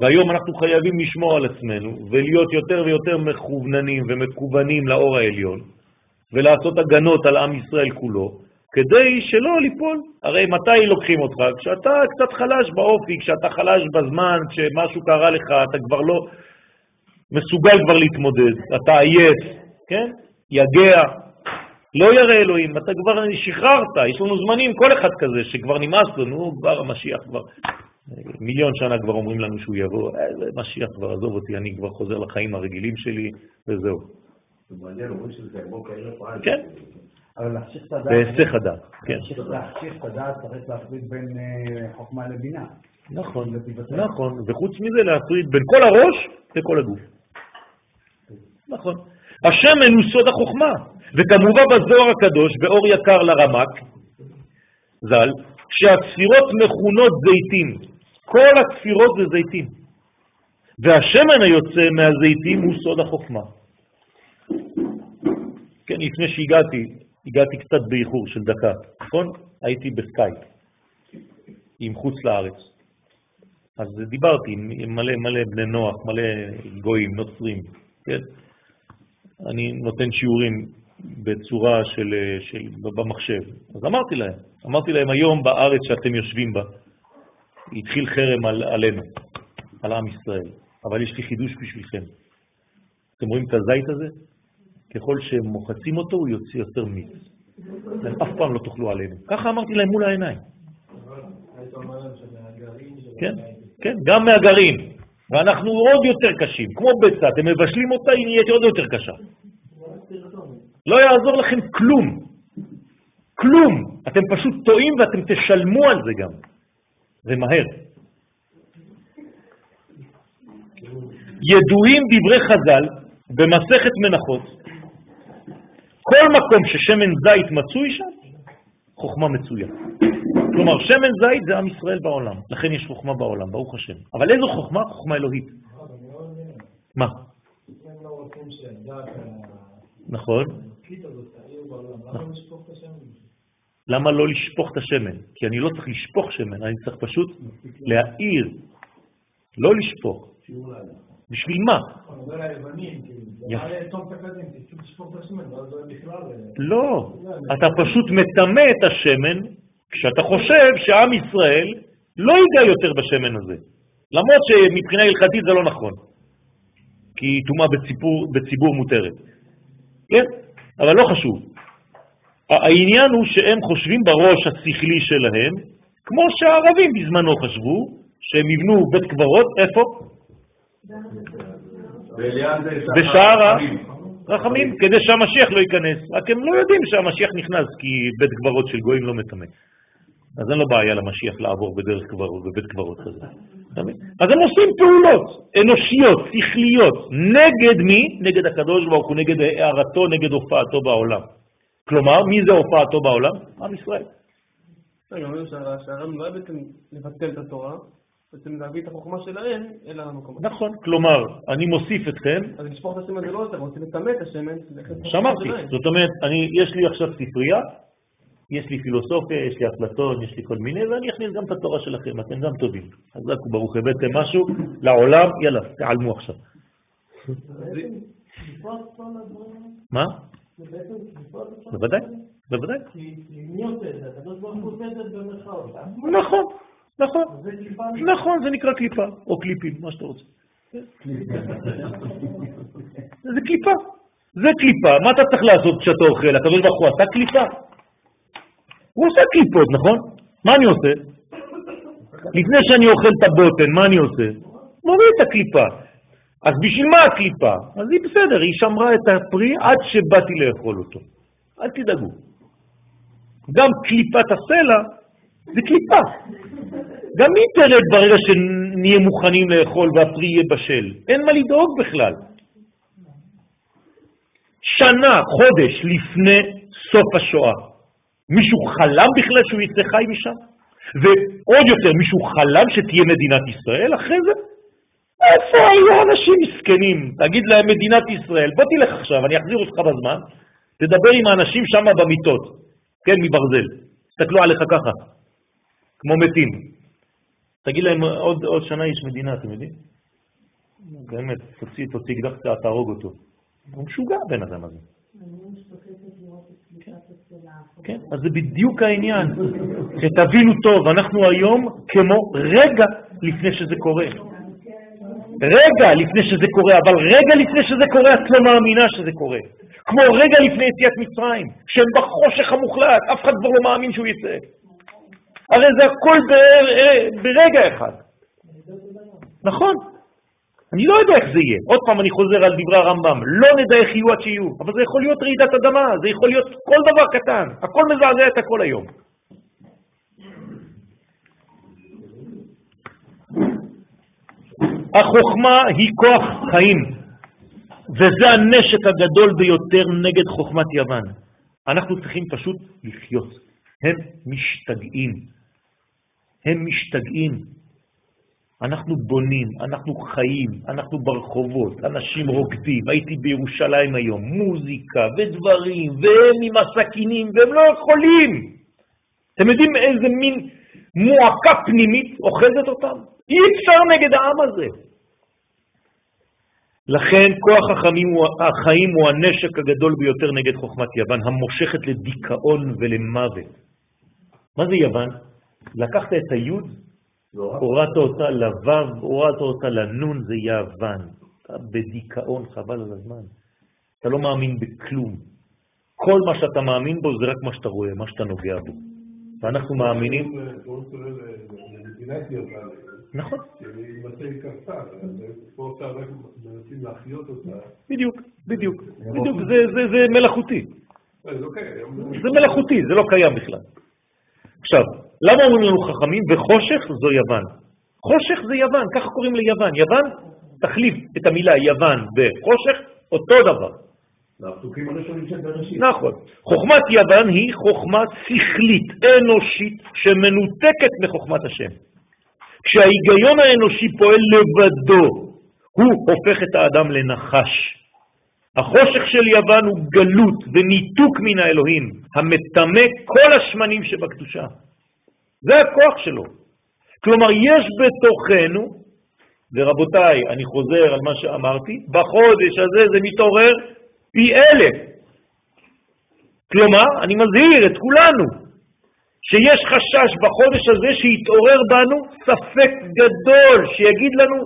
והיום אנחנו חייבים לשמור על עצמנו, ולהיות יותר ויותר מכווננים ומקוונים לאור העליון, ולעשות הגנות על עם ישראל כולו, כדי שלא ליפול. הרי מתי לוקחים אותך? כשאתה קצת חלש באופי, כשאתה חלש בזמן, כשמשהו קרה לך, אתה כבר לא מסוגל כבר להתמודד, אתה עייף, כן? יגע, לא ירא אלוהים, אתה כבר שחררת, יש לנו זמנים, כל אחד כזה, שכבר נמאס לו, נו, כבר המשיח כבר, מיליון שנה כבר אומרים לנו שהוא יבוא, אה, זה משיח כבר, עזוב אותי, אני כבר חוזר לחיים הרגילים שלי, וזהו. זה מעניין, אומרים שזה יבוא כערב רעב. כן, אבל להחשיך את הדעת, בהיסח הדעת, כן. להחשיך- להחשיך את הדעת צריך להפריד בין אה, חוכמה לבינה. נכון, נכון, וחוץ מזה להפריד בין כל הראש לכל הגוף. נכון. השמן הוא סוד החוכמה, וכמובן בזוהר הקדוש, באור יקר לרמ"ק, ז"ל, שהספירות מכונות זיתים. כל הספירות זה זיתים. והשמן היוצא מהזיתים הוא סוד החוכמה. כן, לפני שהגעתי, הגעתי קצת באיחור של דקה, נכון? הייתי בסקייפ עם חוץ לארץ. אז דיברתי עם מלא מלא בני נוח, מלא גויים, נוצרים, כן? אני נותן שיעורים בצורה של, של, במחשב. אז אמרתי להם, אמרתי להם, היום בארץ שאתם יושבים בה, התחיל חרם על, עלינו, על עם ישראל, אבל יש לי חידוש בשבילכם. אתם רואים את הזית הזה? ככל שהם מוחצים אותו, הוא יוצא יותר מיץ. אתם אף פעם לא תאכלו עלינו. ככה אמרתי להם מול העיניים. כן, כן, גם מהגרעין. ואנחנו עוד יותר קשים, כמו ביצה, אתם מבשלים אותה, היא נהיית עוד יותר קשה. לא יעזור לכם כלום. כלום. אתם פשוט טועים ואתם תשלמו על זה גם. ומהר. ידועים דברי חז"ל במסכת מנחות, כל מקום ששמן זית מצוי שם, חוכמה מצויה. כלומר, שמן זית זה עם ישראל בעולם, לכן יש חוכמה בעולם, ברוך השם. אבל איזו חוכמה? חוכמה אלוהית. מה? נכון. למה לא לשפוך את השמן? כי אני לא צריך לשפוך שמן, אני צריך פשוט להאיר, לא לשפוך. בשביל מה? אה, לא, אתה פשוט מטמא את השמן כשאתה חושב שעם ישראל לא ייגע יותר בשמן הזה. למרות שמבחינה הלכתית זה לא נכון, כי היא טומאה בציבור, בציבור מותרת. כן, אבל לא חשוב. העניין הוא שהם חושבים בראש השכלי שלהם, כמו שהערבים בזמנו חשבו, שהם יבנו בית קברות, איפה? בשער הרחמים, כדי שהמשיח לא ייכנס. רק הם לא יודעים שהמשיח נכנס, כי בית קברות של גויים לא מטמא. אז אין לו בעיה למשיח לעבור בדרך קברות, בבית קברות כזה. אז הם עושים פעולות אנושיות, שכליות, נגד מי? נגד הקדוש ברוך הוא, נגד הערתו, נגד הופעתו בעולם. כלומר, מי זה הופעתו בעולם? עם ישראל. רגע, אומרים שה- שהרעיון לא היה בעצם לבטל את התורה, בעצם להביא את החוכמה שלהם אל המקום הזה. נכון, כלומר, אני מוסיף אתכם, אז לשפוך את השמן זה לא יותר, רוצים לטמא את השמן, שלהם. זאת אומרת, אני, יש לי עכשיו ספרייה, יש לי פילוסופיה, יש לי אפלטון, יש לי כל מיני, ואני אכניס גם את התורה שלכם, אתם גם טובים. חזק וברוך הבאתם משהו לעולם, יאללה, תעלמו עכשיו. מה? בוודאי. בוודאי. כי כי מי עושה את זה? הקדוש ברוך הוא עושה את זה במרכאות. נכון, נכון, נכון, זה נקרא קליפה, או קליפים, מה שאתה רוצה. זה קליפה, זה קליפה, מה אתה צריך לעשות כשאתה אוכל? הקדוש ברוך הוא עשה קליפה? הוא עושה קליפות, נכון? מה אני עושה? לפני שאני אוכל את הבוטן, מה אני עושה? מוריד את הקליפה. אז בשביל מה הקליפה? אז היא בסדר, היא שמרה את הפרי עד שבאתי לאכול אותו. אל תדאגו. גם קליפת הסלע זה קליפה. גם היא תרד ברגע שנהיה מוכנים לאכול והפרי יהיה בשל. אין מה לדאוג בכלל. שנה, חודש לפני סוף השואה, מישהו חלם בכלל שהוא יצא חי משם? ועוד יותר, מישהו חלם שתהיה מדינת ישראל אחרי זה? איפה היו אנשים מסכנים? תגיד להם מדינת ישראל, בוא תלך עכשיו, אני אחזיר אותך בזמן, תדבר עם האנשים שם במיטות, כן, מברזל, תסתכלו עליך ככה, כמו מתים. תגיד להם, עוד, עוד שנה יש מדינה, אתם יודעים? באמת, תוציא, תוציא אקדח, תהרוג אותו. הוא משוגע הבן אדם הזה. כן, אז זה בדיוק העניין. שתבינו טוב, אנחנו היום כמו רגע לפני שזה קורה. רגע לפני שזה קורה, אבל רגע לפני שזה קורה את לא מאמינה שזה קורה. כמו רגע לפני יציאת מצרים, שהם בחושך המוחלט, אף אחד כבר לא מאמין שהוא יצא. הרי זה הכל ב- ברגע אחד. נכון. אני לא יודע איך זה יהיה. עוד פעם אני חוזר על דברי הרמב"ם, לא נדע איך יהיו עד שיהיו, אבל זה יכול להיות רעידת אדמה, זה יכול להיות כל דבר קטן, הכל מזעזע את הכל היום. החוכמה היא כוח חיים, וזה הנשק הגדול ביותר נגד חוכמת יוון. אנחנו צריכים פשוט לחיות. הם משתגעים. הם משתגעים. אנחנו בונים, אנחנו חיים, אנחנו ברחובות, אנשים רוקדים. הייתי בירושלים היום, מוזיקה ודברים, והם עם הסכינים, והם לא יכולים. אתם יודעים איזה מין מועקה פנימית אוחזת אותם? אי אפשר נגד העם הזה. לכן כוח החיים הוא, החיים הוא הנשק הגדול ביותר נגד חוכמת יוון, המושכת לדיכאון ולמוות. מה זה יוון? לקחת את היוד, הורדת אותה לוו, הורדת אותה לנון, זה יוון. אתה בדיכאון, חבל על הזמן. אתה לא מאמין בכלום. כל מה שאתה מאמין בו זה רק מה שאתה רואה, מה שאתה נוגע בו. ואנחנו מאמינים... יוון, נכון. בדיוק, בדיוק. בדיוק, זה- מלאכותי. אה, לא. זה מלאכותי, זה לא קיים בכלל. עכשיו, למה אומרים לנו חכמים וחושך זו יוון? חושך זה יוון, ככה קוראים ליוון. יוון, תחליף את המילה יוון בחושך, אותו דבר. נכון. חוכמת יוון היא חוכמה שכלית, אנושית, שמנותקת מחוכמת השם. כשההיגיון האנושי פועל לבדו, הוא הופך את האדם לנחש. החושך של יוון הוא גלות וניתוק מן האלוהים, המטמא כל השמנים שבקדושה. זה הכוח שלו. כלומר, יש בתוכנו ורבותיי, אני חוזר על מה שאמרתי, בחודש הזה זה מתעורר פי אלף. כלומר, אני מזהיר את כולנו, שיש חשש בחודש הזה שיתעורר בנו ספק גדול, שיגיד לנו,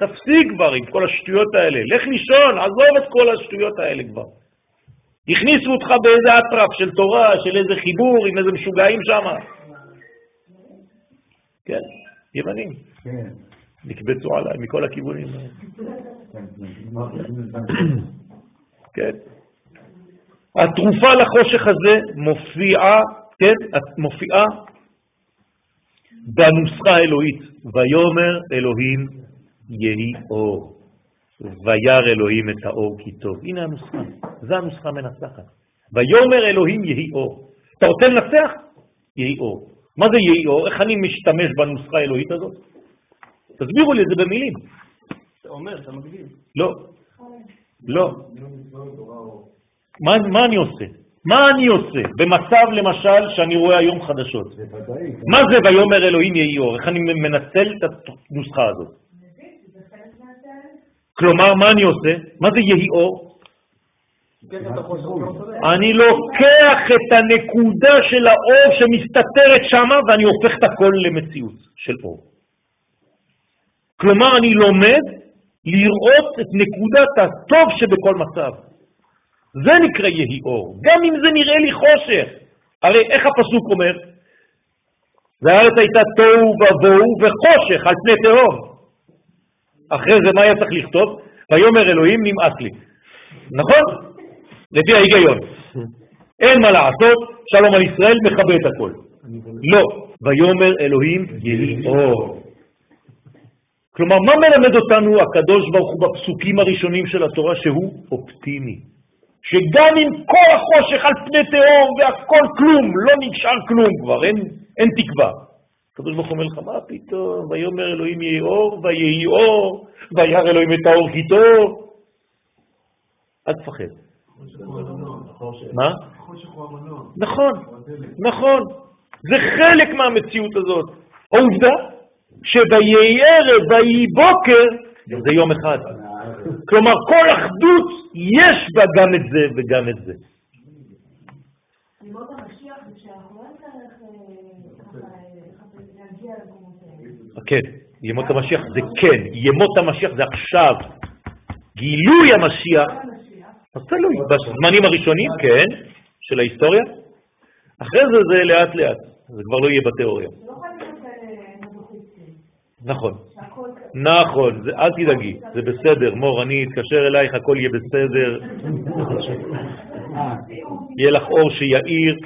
תפסיק כבר עם כל השטויות האלה, לך לישון, עזוב את כל השטויות האלה כבר. הכניסו אותך באיזה אטרף של תורה, של איזה חיבור עם איזה משוגעים שם. כן, ימנים. כן. נקבצו עליי מכל הכיוונים. כן. התרופה לחושך הזה מופיעה, כן, מופיעה בנוסחה האלוהית, ויאמר אלוהים יהי אור, וירא אלוהים את האור כי טוב. הנה הנוסחה, זו הנוסחה המנצחת. ויאמר אלוהים יהי אור. אתה רוצה לנצח? יהי אור. מה זה יהי אור? איך אני משתמש בנוסחה האלוהית הזאת? תסבירו לי את זה במילים. אתה אומר, אתה מגדיל. לא, לא. מה, מה אני עושה? מה אני עושה במצב למשל שאני רואה היום חדשות? מה זה ויאמר אלוהים יהי אור? איך אני מנצל את הנוסחה הזאת? כלומר, מה אני עושה? מה זה יהי אור? כן, אתה חושב, אתה לא צודק. אני לוקח את הנקודה של האור שמסתתרת שמה ואני הופך את הכל למציאות של אור. כלומר, אני לומד לראות את נקודת הטוב שבכל מצב. זה נקרא יהי אור, גם אם זה נראה לי חושך. הרי איך הפסוק אומר? והארץ הייתה תוהו ובוהו וחושך על פני תהום. אחרי זה מה היה צריך לכתוב? ויאמר אלוהים נמאס לי. נכון? לפי ההיגיון. אין מה לעשות, שלום על ישראל מכבה את הכל. לא, ויאמר אלוהים יהי אור. כלומר, מה מלמד אותנו הקדוש ברוך הוא בפסוקים הראשונים של התורה שהוא אופטימי? שגם עם כל החושך על פני תהום והכל כלום, לא נשאר כלום כבר, אין, אין תקווה. הקדוש ברוך הוא אומר לך, מה פתאום, ויאמר אלוהים יהי אור, ויהי אור, וירא אלוהים את האור כי טוב. אל תפחד. מה? נכון, נכון. זה חלק מהמציאות הזאת. העובדה שויהי ערב ויהי בוקר זה יום אחד. כלומר, כל אחדות יש בה גם את זה וגם את זה. אה. כן, ימות המשיח זה כן, ימות המשיח זה עכשיו. גילוי המשיח, אז תלוי, בזמנים הראשונים, כן, של ההיסטוריה. אחרי זה זה לאט לאט, זה כבר לא יהיה בתיאוריה. לא מזוכיסטים, נכון, נכון, זה, אל תדאגי, זה בסדר, מור, אני אתקשר אלייך, הכל יהיה בסדר, אה, יהיה לך אור שיאיר.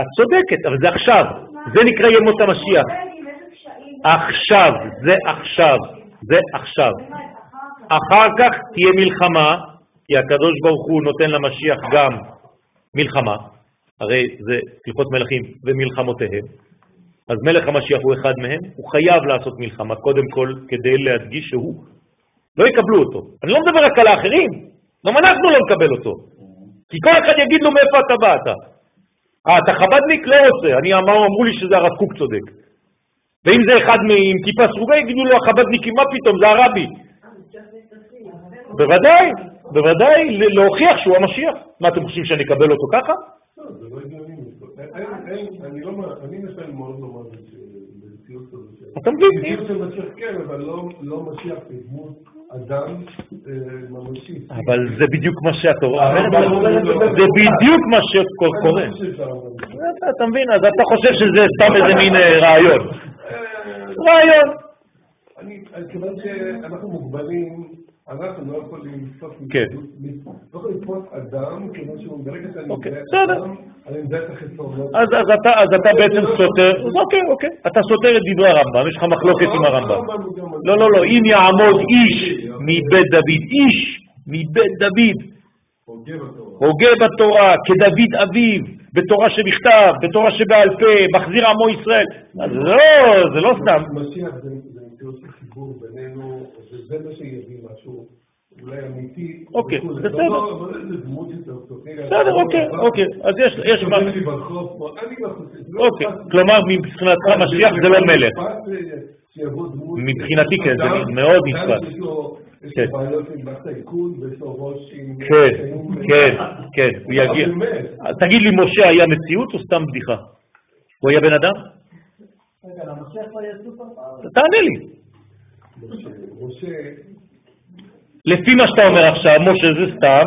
את צודקת, אבל זה עכשיו, זה נקרא ימות המשיח. עכשיו, זה עכשיו, זה עכשיו. אחר כך תהיה מלחמה, כי הקדוש ברוך הוא נותן למשיח גם מלחמה, הרי זה הלכות מלכים ומלחמותיהם. אז מלך המשיח הוא אחד מהם, הוא חייב לעשות מלחמה, קודם כל כדי להדגיש שהוא. לא יקבלו אותו. אני לא מדבר רק על האחרים, גם אנחנו לא נקבל אותו. כי כל אחד יגיד לו מאיפה אתה באת. אה, אתה חבדניק? לא רוצה. אני אמר, אמרו לי שזה הרב קוק צודק. ואם זה אחד עם כיפה סרוגה, יגידו לו החבדניקים, מה פתאום, זה הרבי. בוודאי, בוודאי, להוכיח שהוא המשיח. מה, אתם חושבים שאני אקבל אותו ככה? לא, זה לא הגיוני. אני לא מ- אני מסיים מאוד לא מאמין כזאת. אתה מבין? מציאות של משיח כן, אבל לא- לא משיח בדמות אדם אה, ממשי. אבל זה בדיוק מה שהתורה אומרת. זה בדיוק מה שקורה. אתה מבין? אז אתה חושב שזה סתם איזה מין אה, רעיון. רעיון. אני, כיוון שאנחנו מוגבלים, אנחנו לא יכולים לתפוס כן. לא אדם, כיוון שהוא ברגע שאני אוקיי, מזהה בסדר. אדם, אני מזהה את החסרונות. אז אתה אתה בעצם סותר, אז אוקיי, אוקיי. אתה סותר את דברי הרמב"ם, יש לך מחלוקת עם הרמב"ם. לא, לא, לא, אם יעמוד איש מבית דוד, איש מבית דוד. הוגה בתורה, כדוד אביו, בתורה שבכתב, בתורה שבעל פה, מחזיר עמו ישראל. אז לא, זה לא סתם. משיח זה מציאות בינינו, וזה מה שיביא משהו. אולי אמיתי. אוקיי. בסדר. לא. בסדר, אוקיי, אוקיי. אז יש, יש מה... לא אוקיי. כלומר מבחינתך משיח זה לא מלך. דמות- מבחינתי כן, זה מאוד נתפס. יש כן. בעיות עם עם... כן, כן, כן, הוא יגיע. תגיד לי, משה היה מציאות או סתם בדיחה? הוא היה בן אדם? רגע, למשיח כבר? תענה לי. לפי מה שאתה אומר עכשיו, משה זה סתם,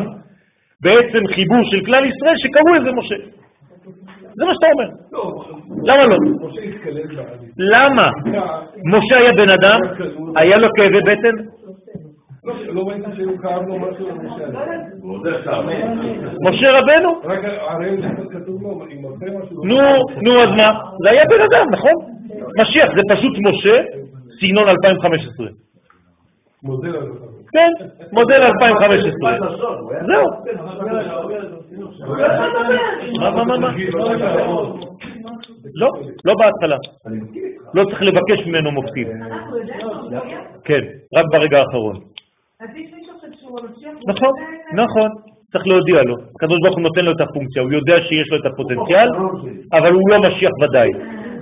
בעצם חיבור של כלל ישראל שקראו לזה משה. זה מה שאתה אומר. לא, למה לא? למה? משה היה בן אדם, היה לו כאבי בטן? לא, לא ראית שהוא כאב לו משהו למשה הזה. משה רבנו? רק הרי זה כתוב לו, אם עושה משהו... נו, נו, אז מה? זה היה בן אדם, נכון? משיח זה פשוט משה, סגנון 2015. מודל. כן, מודל 2015. זהו. מה, מה, מה, מה? לא, לא בהתחלה. לא צריך לבקש ממנו מופתים. לא. כן, רק ברגע האחרון. מישהו נכון? נכון. צריך להודיע לו. הקדוש ברוך הוא נותן לו את הפונקציה, הוא יודע שיש לו את הפוטנציאל, אבל הוא לא משיח ודאי.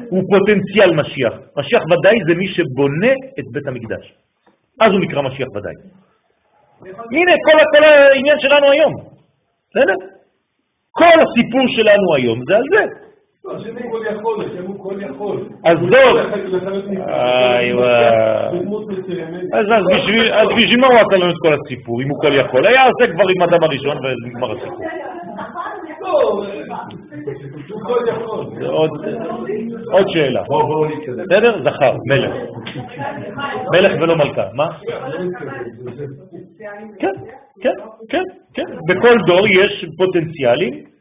הוא פוטנציאל משיח. משיח ודאי זה מי שבונה את בית המקדש. אז הוא נקרא משיח ודאי. הנה כל, כל העניין שלנו היום. בסדר? כל הסיפור שלנו היום זה על זה. לא, הוא כל יכול, השם הוא כל יכול. אז, אז, בשביל, אז בשביל מה הוא עשה לנו את כל הסיפור, אם הוא כל יכול? היה עושה כבר עם אדם הראשון ונגמר הסיפור. לא, עוד שאלה. בסדר? זכר, מלך. מלך ולא מלכה. מה? כן, כן, כן, כן. בכל דור יש פוטנציאלים.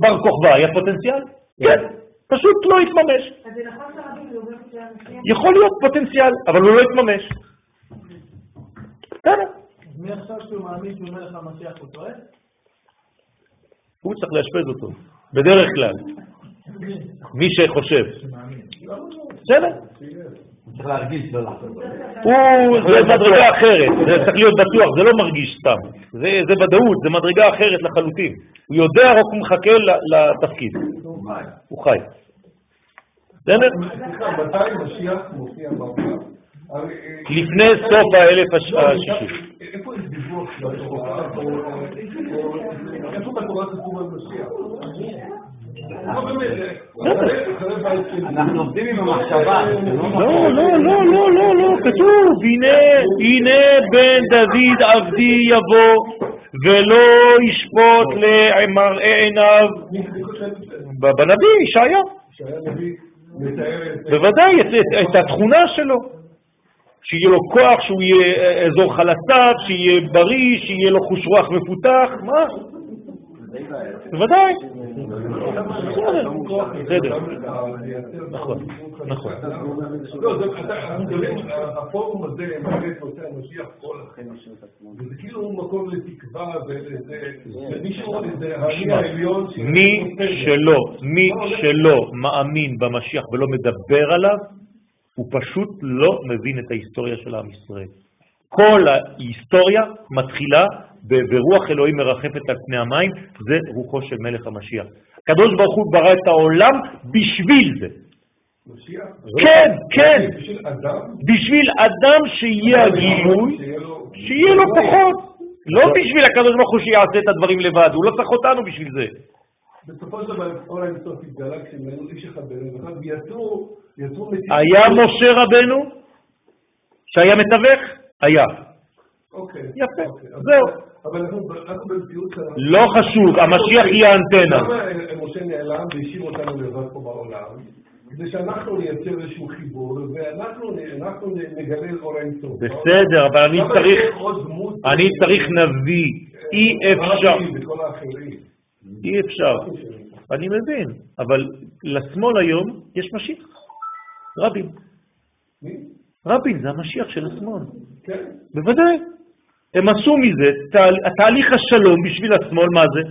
בר כוכבא היה פוטנציאל? כן. פשוט לא התממש. אז זה נכון המשיח? יכול להיות פוטנציאל, אבל הוא לא התממש. בסדר. אז מי עכשיו שהוא מאמין שהוא מלך המשיח הוא טועה? הוא צריך לאשפז אותו, בדרך כלל. מי שחושב. בסדר. צריך להרגיש לא לעשות. זה מדרגה אחרת, זה צריך להיות בטוח, זה לא מרגיש סתם. זה, ודאות, זה מדרגה אחרת לחלוטין. הוא יודע, רק הוא מחכה לתפקיד. הוא חי. בסדר? מתי משיח מופיע בעולם? אה, לפני סוף האלף הש- לא, השישי. איפה יש דיווח בתורה? איפה בתורה כתוב על משיח? לא באמת, אנחנו עובדים עם המחשבה. זה לא, לא, לא, לא, לא, לא, כתוב, הנה, הנה בן דוד עבדי יבוא, ולא ישפוט למראה עיניו. בנביא, ישעיה. בוודאי, את התכונה שלו. שיהיה לו כוח, שהוא יהיה אה, אזור חלציו, שיהיה בריא, שיהיה לו חוש רוח מפותח, מה? בוודאי. בסדר. נכון, נכון. לא, הפורום הזה מעלה את נושא המשיח כל החיים. וזה כאילו מקום לתקווה. ש- מי שלא, מי שלא מאמין במשיח ולא מדבר עליו, הוא פשוט לא מבין את ההיסטוריה של עם ישראל. כל ההיסטוריה מתחילה ברוח אלוהים מרחפת על פני המים, זה רוחו של מלך המשיח. הקדוש ברוך הוא ברא את העולם בשביל זה. משיח? כן, כן, בשביל אדם? בשביל אדם שיהיה הגילוי, שיהיה לו- כוחות. לא בשביל הקדוש ברוך הוא שיעשה את הדברים לבד, הוא לא צריך אותנו בשביל זה. בסופו של דבר, כל האינסוף התגלה היו איש אחד אחד, ויצרו, יצרו. היה משה רבנו שהיה מתווך? היה. אוקיי. יפה, אוקיי, זהו. אבל אנחנו אנחנו במציאות שלנו. לא חשוב, המשיח יהיה האנטנה. למה אה, משה נעלם והשאיר אותנו לבד פה בעולם? כדי שאנחנו נייצר איזשהו חיבור, ואנחנו נגלה אור האינסוף. בסדר, אבל אני צריך? אני צריך נביא, אי אפשר, רבי וכל האחרים. אי אפשר, אני מבין, אבל לשמאל היום יש משיח, רבין. מי? רבין זה המשיח של השמאל, כן. בוודאי. הם עשו מזה, תה- תהליך השלום בשביל השמאל, מה זה?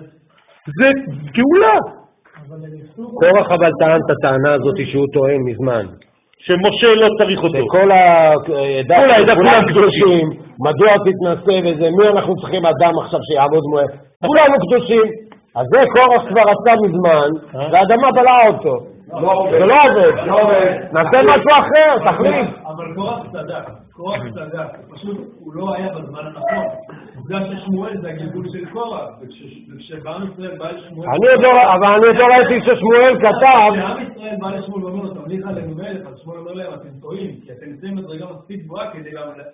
זה גאולה. קורח אבל טען את הטענה הזאת שהוא טוען מזמן. שמשה לא צריך אותו. שכל העדה, כל העדה כולם קדושים, מדוע תתנשא וזה, מי אנחנו צריכים אדם עכשיו שיעמוד מואל? כולנו קדושים. אז זה קורח כבר עשה מזמן, והאדמה בלעה אותו. זה לא עובד. נעשה משהו אחר, תחליט. אבל קורח צדק, קורח צדק, פשוט הוא לא היה בזמן הנכון. עובדה ששמואל זה הגלגול של קורח, וכש- וכשבעם ישראל בא לשמואל... לא, אבל אני עוד לא ראיתי ששמואל כתב, כשעם ישראל בא לשמואל ואומר לו, תמליך עלינו מלך, אז שמואל אומר להם, אתם טועים, כי אתם נמצאים מדרגה מספיק גבוהה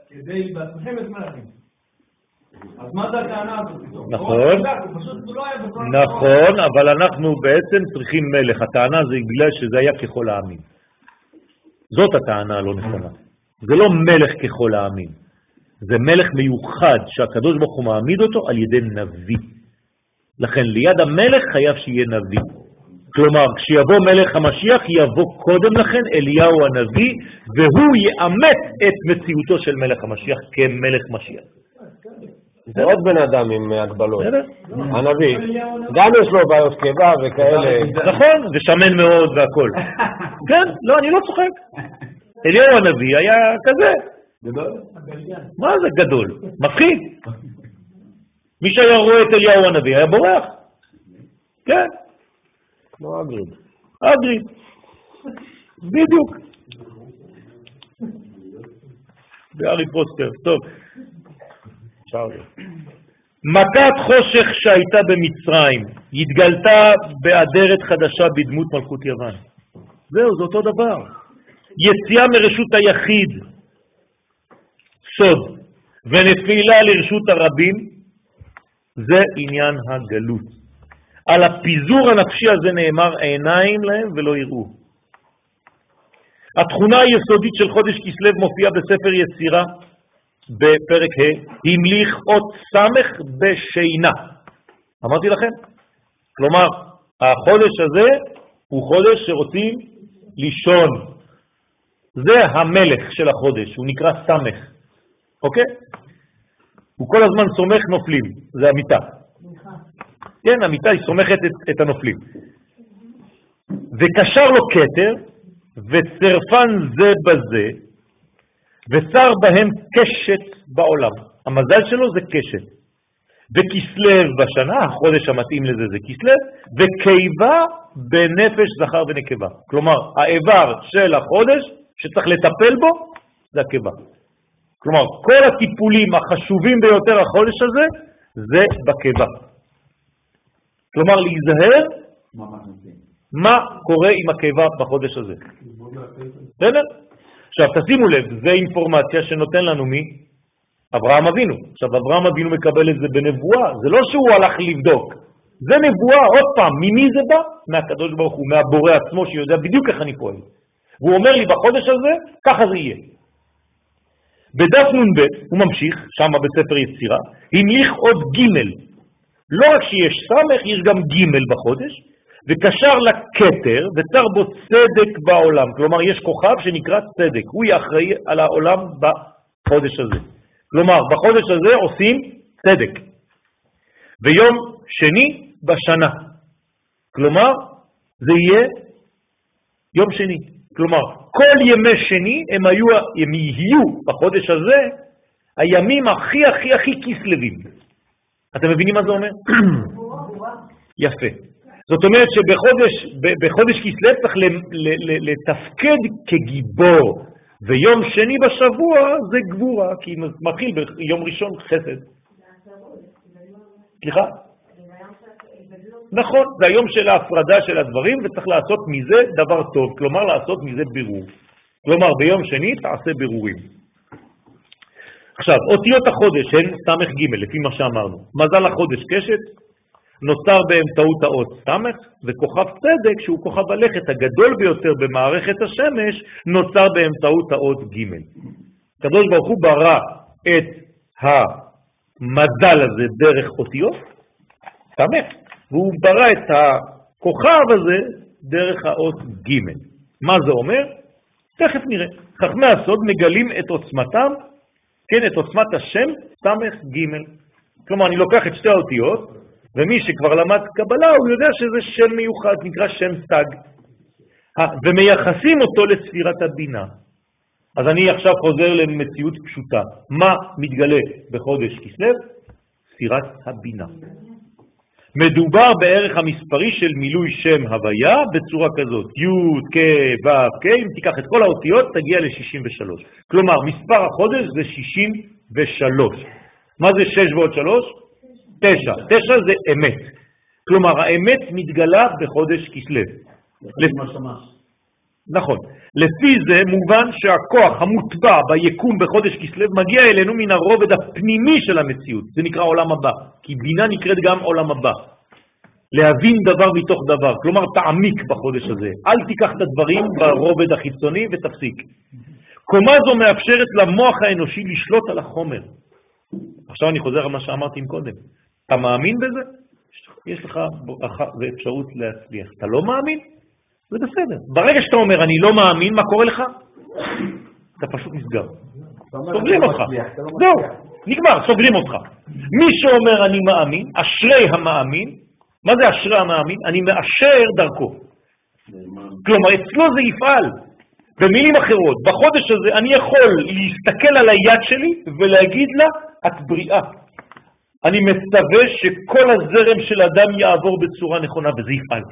כדי בעצמכם להיות מלכים. אז מה זה הטענה הזאת פתאום? נכון. לא. נכון, אבל אנחנו בעצם צריכים מלך. הטענה זה בגלל שזה היה ככל העמים. זאת הטענה הלא נכונה. זה לא מלך ככל העמים. זה מלך מיוחד שהקדוש ברוך הוא מעמיד אותו על ידי נביא. לכן ליד המלך חייב שיהיה נביא. כלומר, כשיבוא מלך המשיח, יבוא קודם לכן אליהו הנביא, והוא יאמת את מציאותו של מלך המשיח כמלך משיח. זה עוד בן אדם עם הגבלות. בסדר? הנביא, גם יש לו בעיות קיבה וכאלה. נכון, ושמן מאוד והכל. כן, לא, אני לא צוחק. אליהו הנביא היה כזה. מה זה גדול? מפחיד. מי שהיה רואה את אליהו הנביא היה בורח. כן, כמו אגריד. אגריד. בדיוק. והארי פוסטר, טוב. מכת חושך שהייתה במצרים התגלתה באדרת חדשה בדמות מלכות יוון. זהו, זה אותו דבר. יציאה מרשות היחיד, סוד, ונפילה לרשות הרבים, זה עניין הגלות. על הפיזור הנפשי הזה נאמר עיניים להם ולא יראו. התכונה היסודית של חודש כסלו מופיעה בספר יצירה בפרק ה', המליך אות סמך בשינה. אמרתי לכם? כלומר, החודש הזה הוא חודש שרוצים לישון. זה המלך של החודש, הוא נקרא סמך, אוקיי? הוא כל הזמן סומך נופלים, זה המיטה. כן, המיטה היא סומכת את, את הנופלים. וקשר לו כתר, וצרפן זה בזה, וצר בהם קשת בעולם. המזל שלו זה קשת. וכסלו בשנה, החודש המתאים לזה זה כסלו, וקיבה בנפש זכר ונקבה. כלומר, האיבר של החודש שצריך לטפל בו זה הקיבה. כלומר, כל הטיפולים החשובים ביותר החודש הזה זה בקיבה. כלומר, להיזהר מה קורה עם הקיבה בחודש הזה. בסדר? עכשיו תשימו לב, זו אינפורמציה שנותן לנו מי? אברהם אבינו. עכשיו אברהם אבינו מקבל את זה בנבואה, זה לא שהוא הלך לבדוק, זה נבואה, עוד פעם, ממי זה בא? מהקדוש ברוך הוא, מהבורא עצמו שיודע בדיוק איך אני פועל. והוא אומר לי בחודש הזה, ככה זה יהיה. בדף נ"ב, הוא ממשיך, שם בספר יצירה, המליך עוד ג' לא רק שיש סמך, יש גם ג' בחודש, וקשר לכתר וצר בו צדק בעולם. כלומר, יש כוכב שנקרא צדק, הוא יהיה אחראי על העולם בחודש הזה. כלומר, בחודש הזה עושים צדק. ויום שני בשנה. כלומר, זה יהיה יום שני. כלומר, כל ימי שני הם, היו, הם יהיו בחודש הזה הימים הכי הכי הכי כסלבים. אתם מבינים מה זה אומר? יפה. זאת אומרת שבחודש בחודש כסלו צריך לתפקד כגיבור, ויום שני בשבוע זה גבורה, כי מתחיל ביום ראשון חסד. סליחה? נכון, זה היום של ההפרדה של הדברים, וצריך לעשות מזה דבר טוב, כלומר לעשות מזה בירור. כלומר, ביום שני תעשה בירורים. עכשיו, אותיות החודש הן ס"ג, לפי מה שאמרנו. מזל החודש קשת, נוצר באמצעות האות סמך, וכוכב צדק, שהוא כוכב הלכת הגדול ביותר במערכת השמש, נוצר באמצעות האות ג'. הקדוש ברוך הוא ברא את המזל הזה דרך אותיות, סמך, והוא ברא את הכוכב הזה דרך האות ג'. מה זה אומר? תכף נראה. חכמי הסוד מגלים את עוצמתם, כן, את עוצמת השם סמך ג'. כלומר, אני לוקח את שתי האותיות, ומי שכבר למד קבלה, הוא יודע שזה שם מיוחד, נקרא שם סג. ומייחסים אותו לספירת הבינה. אז אני עכשיו חוזר למציאות פשוטה. מה מתגלה בחודש כסלו? ספירת הבינה. מדובר בערך המספרי של מילוי שם הוויה בצורה כזאת, י', כ', ו', כ', אם תיקח את כל האותיות תגיע ל-63. כלומר, מספר החודש זה 63. מה זה 6 ועוד 3? 9. 9 זה אמת. כלומר, האמת מתגלה בחודש כסלו. נכון. לפי זה מובן שהכוח המוטבע ביקום בחודש כסלו מגיע אלינו מן הרובד הפנימי של המציאות, זה נקרא עולם הבא, כי בינה נקראת גם עולם הבא. להבין דבר מתוך דבר, כלומר תעמיק בחודש הזה. אל תיקח את הדברים ברובד החיצוני ותפסיק. קומה זו מאפשרת למוח האנושי לשלוט על החומר. עכשיו אני חוזר על מה שאמרתי קודם. אתה מאמין בזה? יש לך ברכה ואפשרות להצליח. אתה לא מאמין? זה בסדר. ברגע שאתה אומר, אני לא מאמין, מה קורה לך? אתה פשוט נסגר. סוגרים אותך. זהו, נגמר, סוגרים אותך. מי שאומר אני מאמין, אשרי המאמין, מה זה אשרי המאמין? אני מאשר דרכו. כלומר, אצלו זה יפעל. במילים אחרות, בחודש הזה אני יכול להסתכל על היד שלי ולהגיד לה, את בריאה. אני מצווה שכל הזרם של אדם יעבור בצורה נכונה וזה יפעל.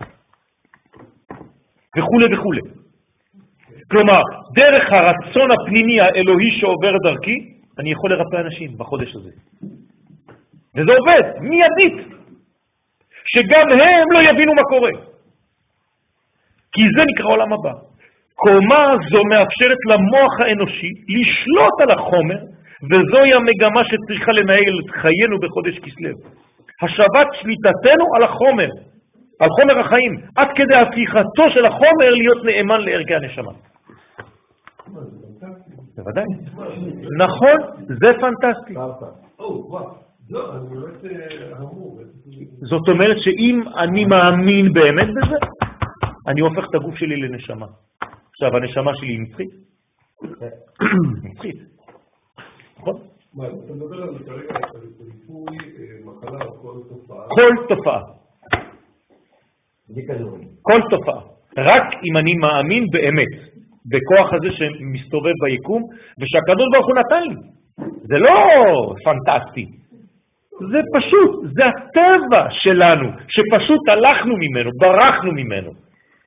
וכו' וכו'. כלומר, דרך הרצון הפנימי האלוהי שעובר דרכי, אני יכול לרפא אנשים בחודש הזה. וזה עובד, מיידית. שגם הם לא יבינו מה קורה. כי זה נקרא עולם הבא. קומה זו מאפשרת למוח האנושי לשלוט על החומר, וזוהי המגמה שצריכה לנהל את חיינו בחודש כסלו. השבת שליטתנו על החומר, על חומר החיים, עד כדי הפיכתו של החומר להיות נאמן לערכי הנשמה. בוודאי. נכון, זה פנטסטי. זאת אומרת שאם אני מאמין באמת בזה, אני הופך את הגוף שלי לנשמה. עכשיו, הנשמה שלי נצחית? נצחית. נכון? מה, אתה מדבר על כרגע ריפוי מחלה או כל תופעה? כל תופעה. כל תופעה. רק אם אני מאמין באמת בכוח הזה שמסתובב ביקום, ושהקדוש ברוך הוא נתן לי. זה לא פנטסטי, זה פשוט, זה הטבע שלנו, שפשוט הלכנו ממנו, ברחנו ממנו.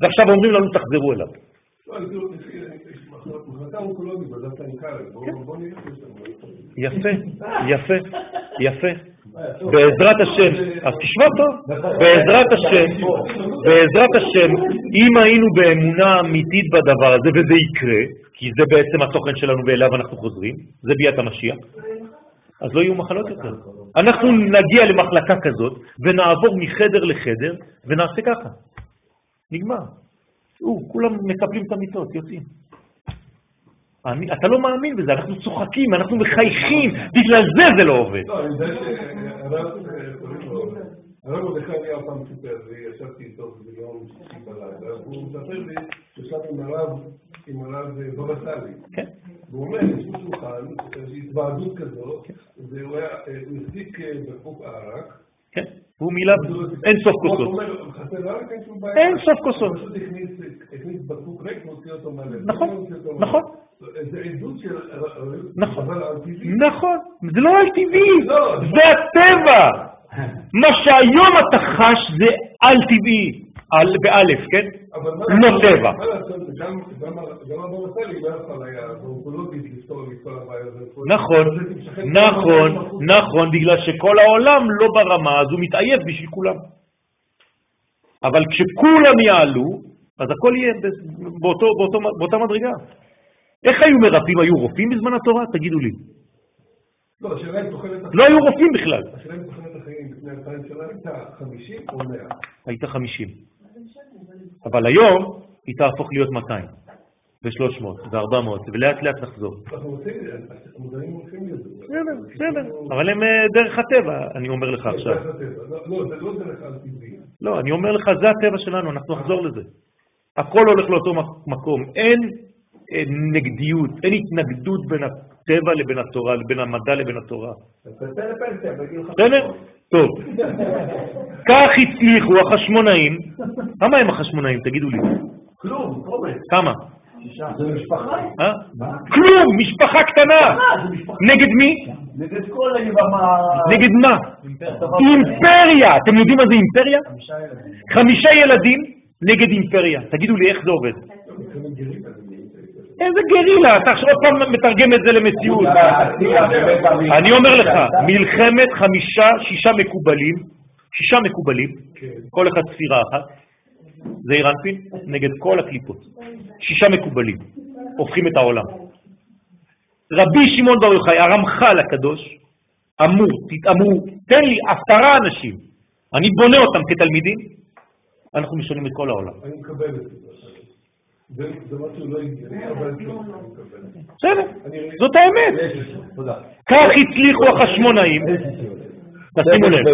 ועכשיו אומרים לנו, תחזרו אליו. יפה, יפה, יפה. בעזרת השם, אז תשמע טוב, בעזרת השם, בעזרת השם, אם היינו באמונה אמיתית בדבר הזה, וזה יקרה, כי זה בעצם התוכן שלנו ואליו אנחנו חוזרים, זה ביאת המשיח, אז לא יהיו מחלות יותר. אנחנו נגיע למחלקה כזאת, ונעבור מחדר לחדר, ונעשה ככה. נגמר. הוא, כולם מקבלים את המיטות, יוצאים. אתה לא מאמין בזה, אנחנו צוחקים, אנחנו מחייכים, בגלל זה זה לא עובד. לא, שהרב מרדכי היה פעם סיפר לי, ישבתי איתו ביום שישי בלילה, והוא מספר לי שישב עם הרב, עם הרב בבא סאלי. כן. והוא אומר, יש שולחן, התוועדות כזאת, והוא החזיק בקבוק ערק. כן, הוא מילא אין סוף כוסות. אין סוף כוסות. הוא פשוט הכניס בקבוק ריק והוציא אותו מלא. נכון, נכון. זה עדות של... נכון. נכון, זה לא על טבעי, לא, זה הטבע. מה שהיום אתה חש זה על טבעי, באלף, כן? לא טבע. לא הבעיות. נכון, נכון, נכון, בגלל שכל העולם לא ברמה, אז הוא מתעייף בשביל כולם. אבל כשכולם יעלו, אז הכל יהיה באותה מדרגה. איך היו מרפאים? היו רופאים בזמן התורה? תגידו לי. לא, השאלה אם תוחלת לא היו רופאים בכלל. השאלה אם תוחלת החיים לפני אלפיים שנה הייתה 50 או 100. היית 50. אבל היום היא תהפוך להיות 200, ו-300, ו-400, ולאט לאט נחזור. אנחנו רוצים, המדעים הולכים לזה. בסדר, בסדר. אבל הם אה, דרך הטבע, אני אומר לך עכשיו. לא, לא, זה לא דרך על טבעי. לא, אני אומר לך, זה הטבע שלנו, אנחנו נחזור לזה. הכל הולך לאותו מק- מקום. אין נגדיות, אין התנגדות בין הטבע לבין התורה, בין המדע לבין התורה. חמש. בסדר? טוב. כך הצליחו החשמונאים. כמה הם החשמונאים? תגידו לי. כלום. כמה? זה משפחה. אה? כלום, משפחה קטנה. נגד מי? נגד כל היבמה... נגד מה? אימפריה. אתם יודעים מה זה אימפריה? חמישה ילדים נגד אימפריה. תגידו לי איך זה עובד. איזה גרילה, אתה עכשיו עוד פעם מתרגם את זה למציאות. אני אומר לך, מלחמת חמישה, שישה מקובלים, שישה מקובלים, כל אחד ספירה אחת, זה אירנפין נגד כל הקליפות. שישה מקובלים, הופכים את העולם. רבי שמעון בר יוחאי, הרמח"ל הקדוש, אמור, תתאמרו, תן לי עשרה אנשים, אני בונה אותם כתלמידים, אנחנו משנים את כל העולם. אני מקבל את זה. זה לא הגיוני, אבל את זה. בסדר, זאת האמת. כך הצליחו החשמונאים, תשימו לב.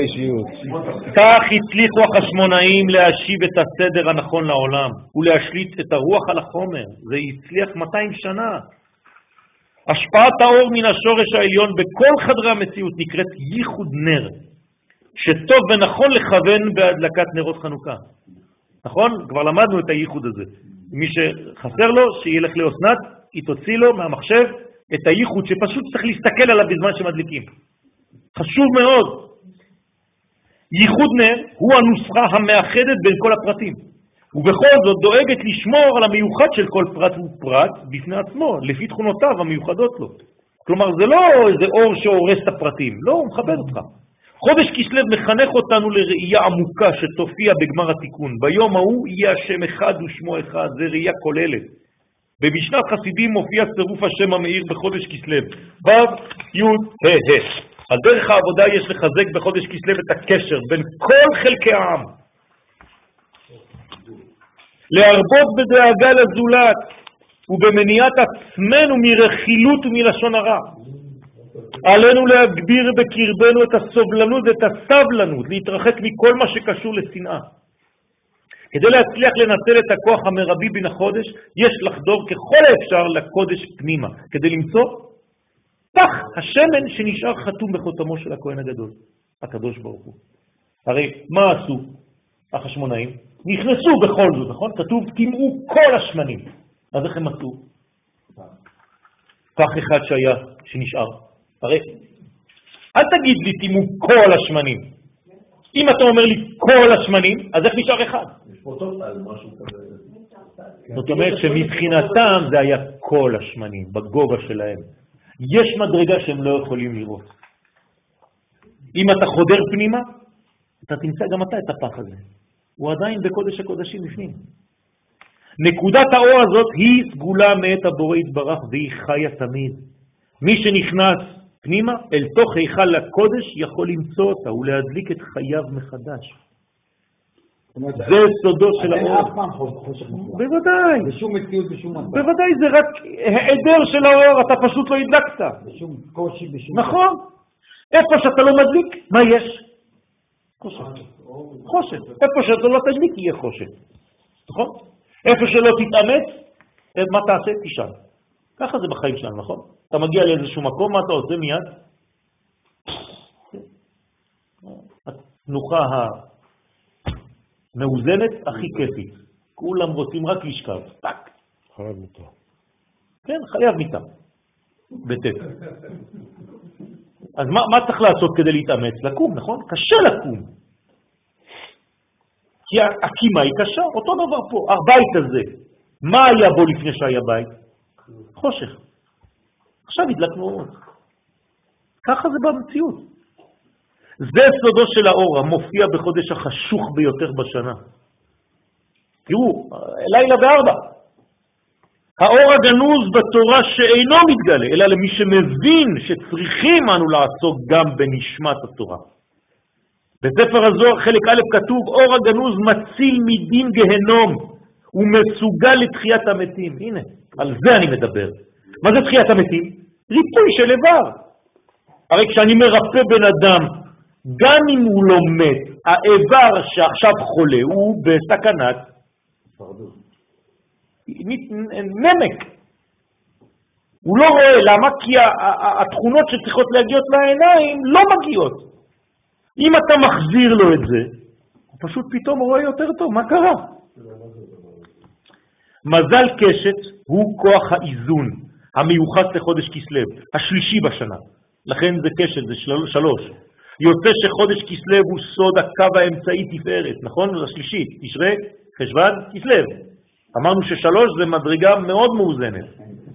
כך הצליחו החשמונאים להשיב את הסדר הנכון לעולם ולהשליט את הרוח על החומר. זה הצליח 200 שנה. השפעת האור מן השורש העליון בכל חדרי המציאות נקראת ייחוד נר, שטוב ונכון לכוון בהדלקת נרות חנוכה. נכון? כבר למדנו את הייחוד הזה. מי שחסר לו, שילך לאסנת, היא תוציא לו מהמחשב את הייחוד שפשוט צריך להסתכל עליו בזמן שמדליקים. חשוב מאוד. ייחוד נר הוא הנוסחה המאחדת בין כל הפרטים, ובכל זאת דואגת לשמור על המיוחד של כל פרט ופרט בפני עצמו, לפי תכונותיו המיוחדות לו. כלומר, זה לא איזה אור שהורס את הפרטים, לא, הוא מכבד אותך. חודש כסלו מחנך אותנו לראייה עמוקה שתופיע בגמר התיקון. ביום ההוא יהיה השם אחד ושמו אחד, זה ראייה כוללת. במשנת חסידים מופיע צירוף השם המאיר בחודש כסלו, ו' י' ה' ה'. על דרך העבודה יש לחזק בחודש כסלו את הקשר בין כל חלקי העם. להרבות בדאגה לזולת ובמניעת עצמנו מרכילות ומלשון הרע. עלינו להגביר בקרבנו את הסובלנות ואת הסבלנות, להתרחק מכל מה שקשור לשנאה. כדי להצליח לנצל את הכוח המרבי בין החודש, יש לחדור ככל האפשר לקודש פנימה, כדי למצוא פח השמן שנשאר חתום בחותמו של הכהן הגדול, הקדוש ברוך הוא. הרי מה עשו החשמונאים? נכנסו בכל זאת, נכון? כתוב, תמעו כל השמנים. אז איך הם עשו? פח אחד שהיה, שנשאר. הרי, אל תגיד לי תימו כל השמנים. אם אתה אומר לי כל השמנים, אז איך נשאר אחד? זאת אומרת שמבחינתם זה היה כל השמנים, בגובה שלהם. יש מדרגה שהם לא יכולים לראות. אם אתה חודר פנימה, אתה תמצא גם אתה את הפח הזה. הוא עדיין בקודש הקודשים בפנים. נקודת האור הזאת היא סגולה מאת הבורא יתברך והיא חיה תמיד. מי שנכנס פנימה אל תוך היכל הקודש יכול למצוא אותה ולהדליק את חייו מחדש. זה סודו של אין האור. אף פעם חושך מוחלט. בוודאי, בשום מציאות, בשום מצב. בוודאי זה רק היעדר של האור, אתה פשוט לא הדלקת. בשום קושי, בשום... נכון. איפה שאתה לא מדליק, מה יש? חושך. חושך. איפה שאתה לא תדליק יהיה חושך. נכון? איפה שלא תתאמץ, מה תעשה? תשאל. ככה זה בחיים שלנו, נכון? אתה מגיע לאיזשהו מקום, מה אתה עושה מיד? התנוחה המאוזנת הכי כיפית. כולם רוצים רק לשכב. טק. חייב מיטה. כן, חייב מיטה. בטט. אז מה, מה צריך לעשות כדי להתאמץ? לקום, נכון? קשה לקום. כי הקימה היא קשה, אותו דבר פה. הבית הזה, מה היה בו לפני שהיה בית? חושך. עכשיו הדלקנו אורות. ככה זה במציאות. זה סודו של האור המופיע בחודש החשוך ביותר בשנה. תראו, לילה בארבע. האור הגנוז בתורה שאינו מתגלה, אלא למי שמבין שצריכים אנו לעסוק גם בנשמת התורה. בספר הזוהר חלק א' כתוב, אור הגנוז מציל מדין גהנום, הוא מסוגל לתחיית המתים. הנה, על זה אני מדבר. מה זה תחיית המתים? ריפוי של איבר. הרי כשאני מרפא בן אדם, גם אם הוא לא מת, האיבר שעכשיו חולה הוא בסכנת נמק. הוא לא רואה, למה? כי התכונות שצריכות להגיעות לעיניים לא מגיעות. אם אתה מחזיר לו את זה, הוא פשוט פתאום רואה יותר טוב, מה קרה? מזל קשת הוא כוח האיזון המיוחס לחודש כסלו, השלישי בשנה. לכן זה קשת, זה של... שלוש. יוצא שחודש כסלו הוא סוד הקו האמצעי תפארת, נכון? זה השלישית, תשרי, חשוון, כסלו. אמרנו ששלוש זה מדרגה מאוד מאוזנת.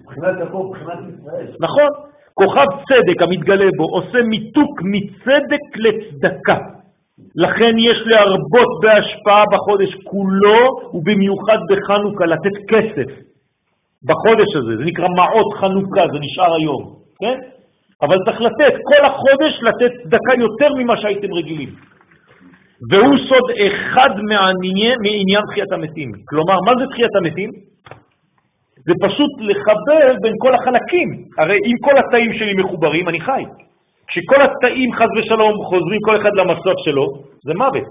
מבחינת הכל, מבחינת ישראל. נכון. כוכב צדק המתגלה בו עושה מיתוק מצדק לצדקה. לכן יש להרבות בהשפעה בחודש כולו, ובמיוחד בחנוכה, לתת כסף בחודש הזה. זה נקרא מעות חנוכה, זה נשאר היום, כן? אבל צריך לתת, כל החודש לתת צדקה יותר ממה שהייתם רגילים. והוא סוד אחד מעניין, מעניין תחיית המתים. כלומר, מה זה תחיית המתים? זה פשוט לחבר בין כל החלקים. הרי אם כל התאים שלי מחוברים, אני חי. כשכל התאים חז ושלום חוזרים כל אחד למסוף שלו, זה מוות.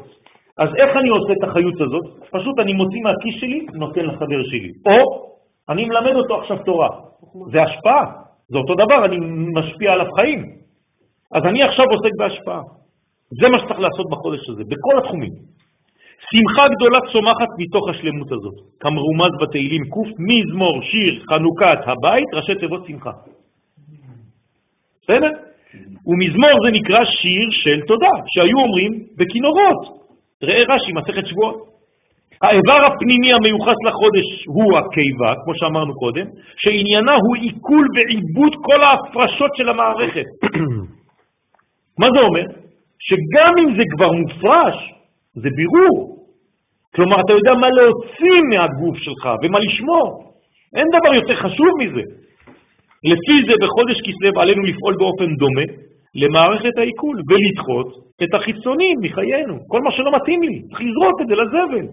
אז איך אני עושה את החיות הזאת? פשוט אני מוציא מהכיס שלי, נותן לחבר שלי. או אני מלמד אותו עכשיו תורה. זה השפעה. זה אותו דבר, אני משפיע עליו חיים. אז אני עכשיו עוסק בהשפעה. זה מה שצריך לעשות בחודש הזה, בכל התחומים. שמחה גדולה צומחת מתוך השלמות הזאת, כמרומז בתהילים ק', מזמור, שיר, חנוכת הבית, ראשי תיבות שמחה. בסדר? ומזמור זה נקרא שיר של תודה, שהיו אומרים בכינורות. ראה רש"י, מסכת שבועות. האיבר הפנימי המיוחס לחודש הוא הקיבה, כמו שאמרנו קודם, שעניינה הוא עיכול ועיבוד כל ההפרשות של המערכת. מה זה אומר? שגם אם זה כבר מופרש, זה בירור. כלומר, אתה יודע מה להוציא מהגוף שלך ומה לשמור. אין דבר יותר חשוב מזה. לפי זה בחודש כסלו עלינו לפעול באופן דומה למערכת העיכול ולדחות את החיצונים מחיינו. כל מה שלא מתאים לי, צריך לזרוק את זה לזבל.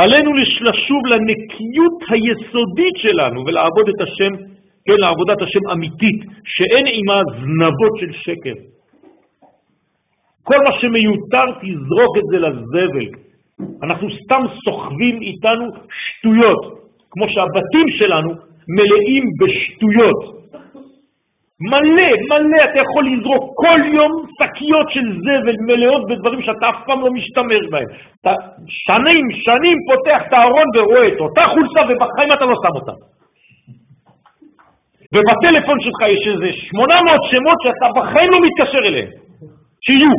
עלינו לשוב לנקיות היסודית שלנו ולעבוד את השם, כן, לעבודת השם אמיתית, שאין עימה זנבות של שקר. כל מה שמיותר תזרוק את זה לזבל. אנחנו סתם סוחבים איתנו שטויות, כמו שהבתים שלנו מלאים בשטויות. מלא, מלא, אתה יכול לזרוק כל יום שקיות של זבל מלאות בדברים שאתה אף פעם לא משתמש בהם. אתה שנים, שנים פותח את הארון ורואה את אותה חולצה ובחיים אתה לא שם אותה. ובטלפון שלך יש איזה 800 שמות שאתה בחיים לא מתקשר אליהם. שיהיו.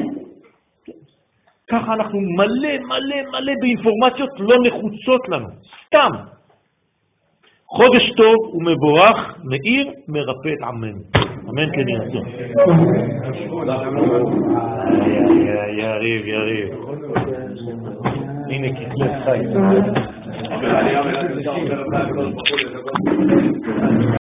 ככה אנחנו מלא מלא מלא באינפורמציות לא נחוצות לנו, סתם. חודש טוב ומבורך, מאיר, מרפא את עמנו. אמן כן יעשו. יריב, יריב. הנה כתבי חי.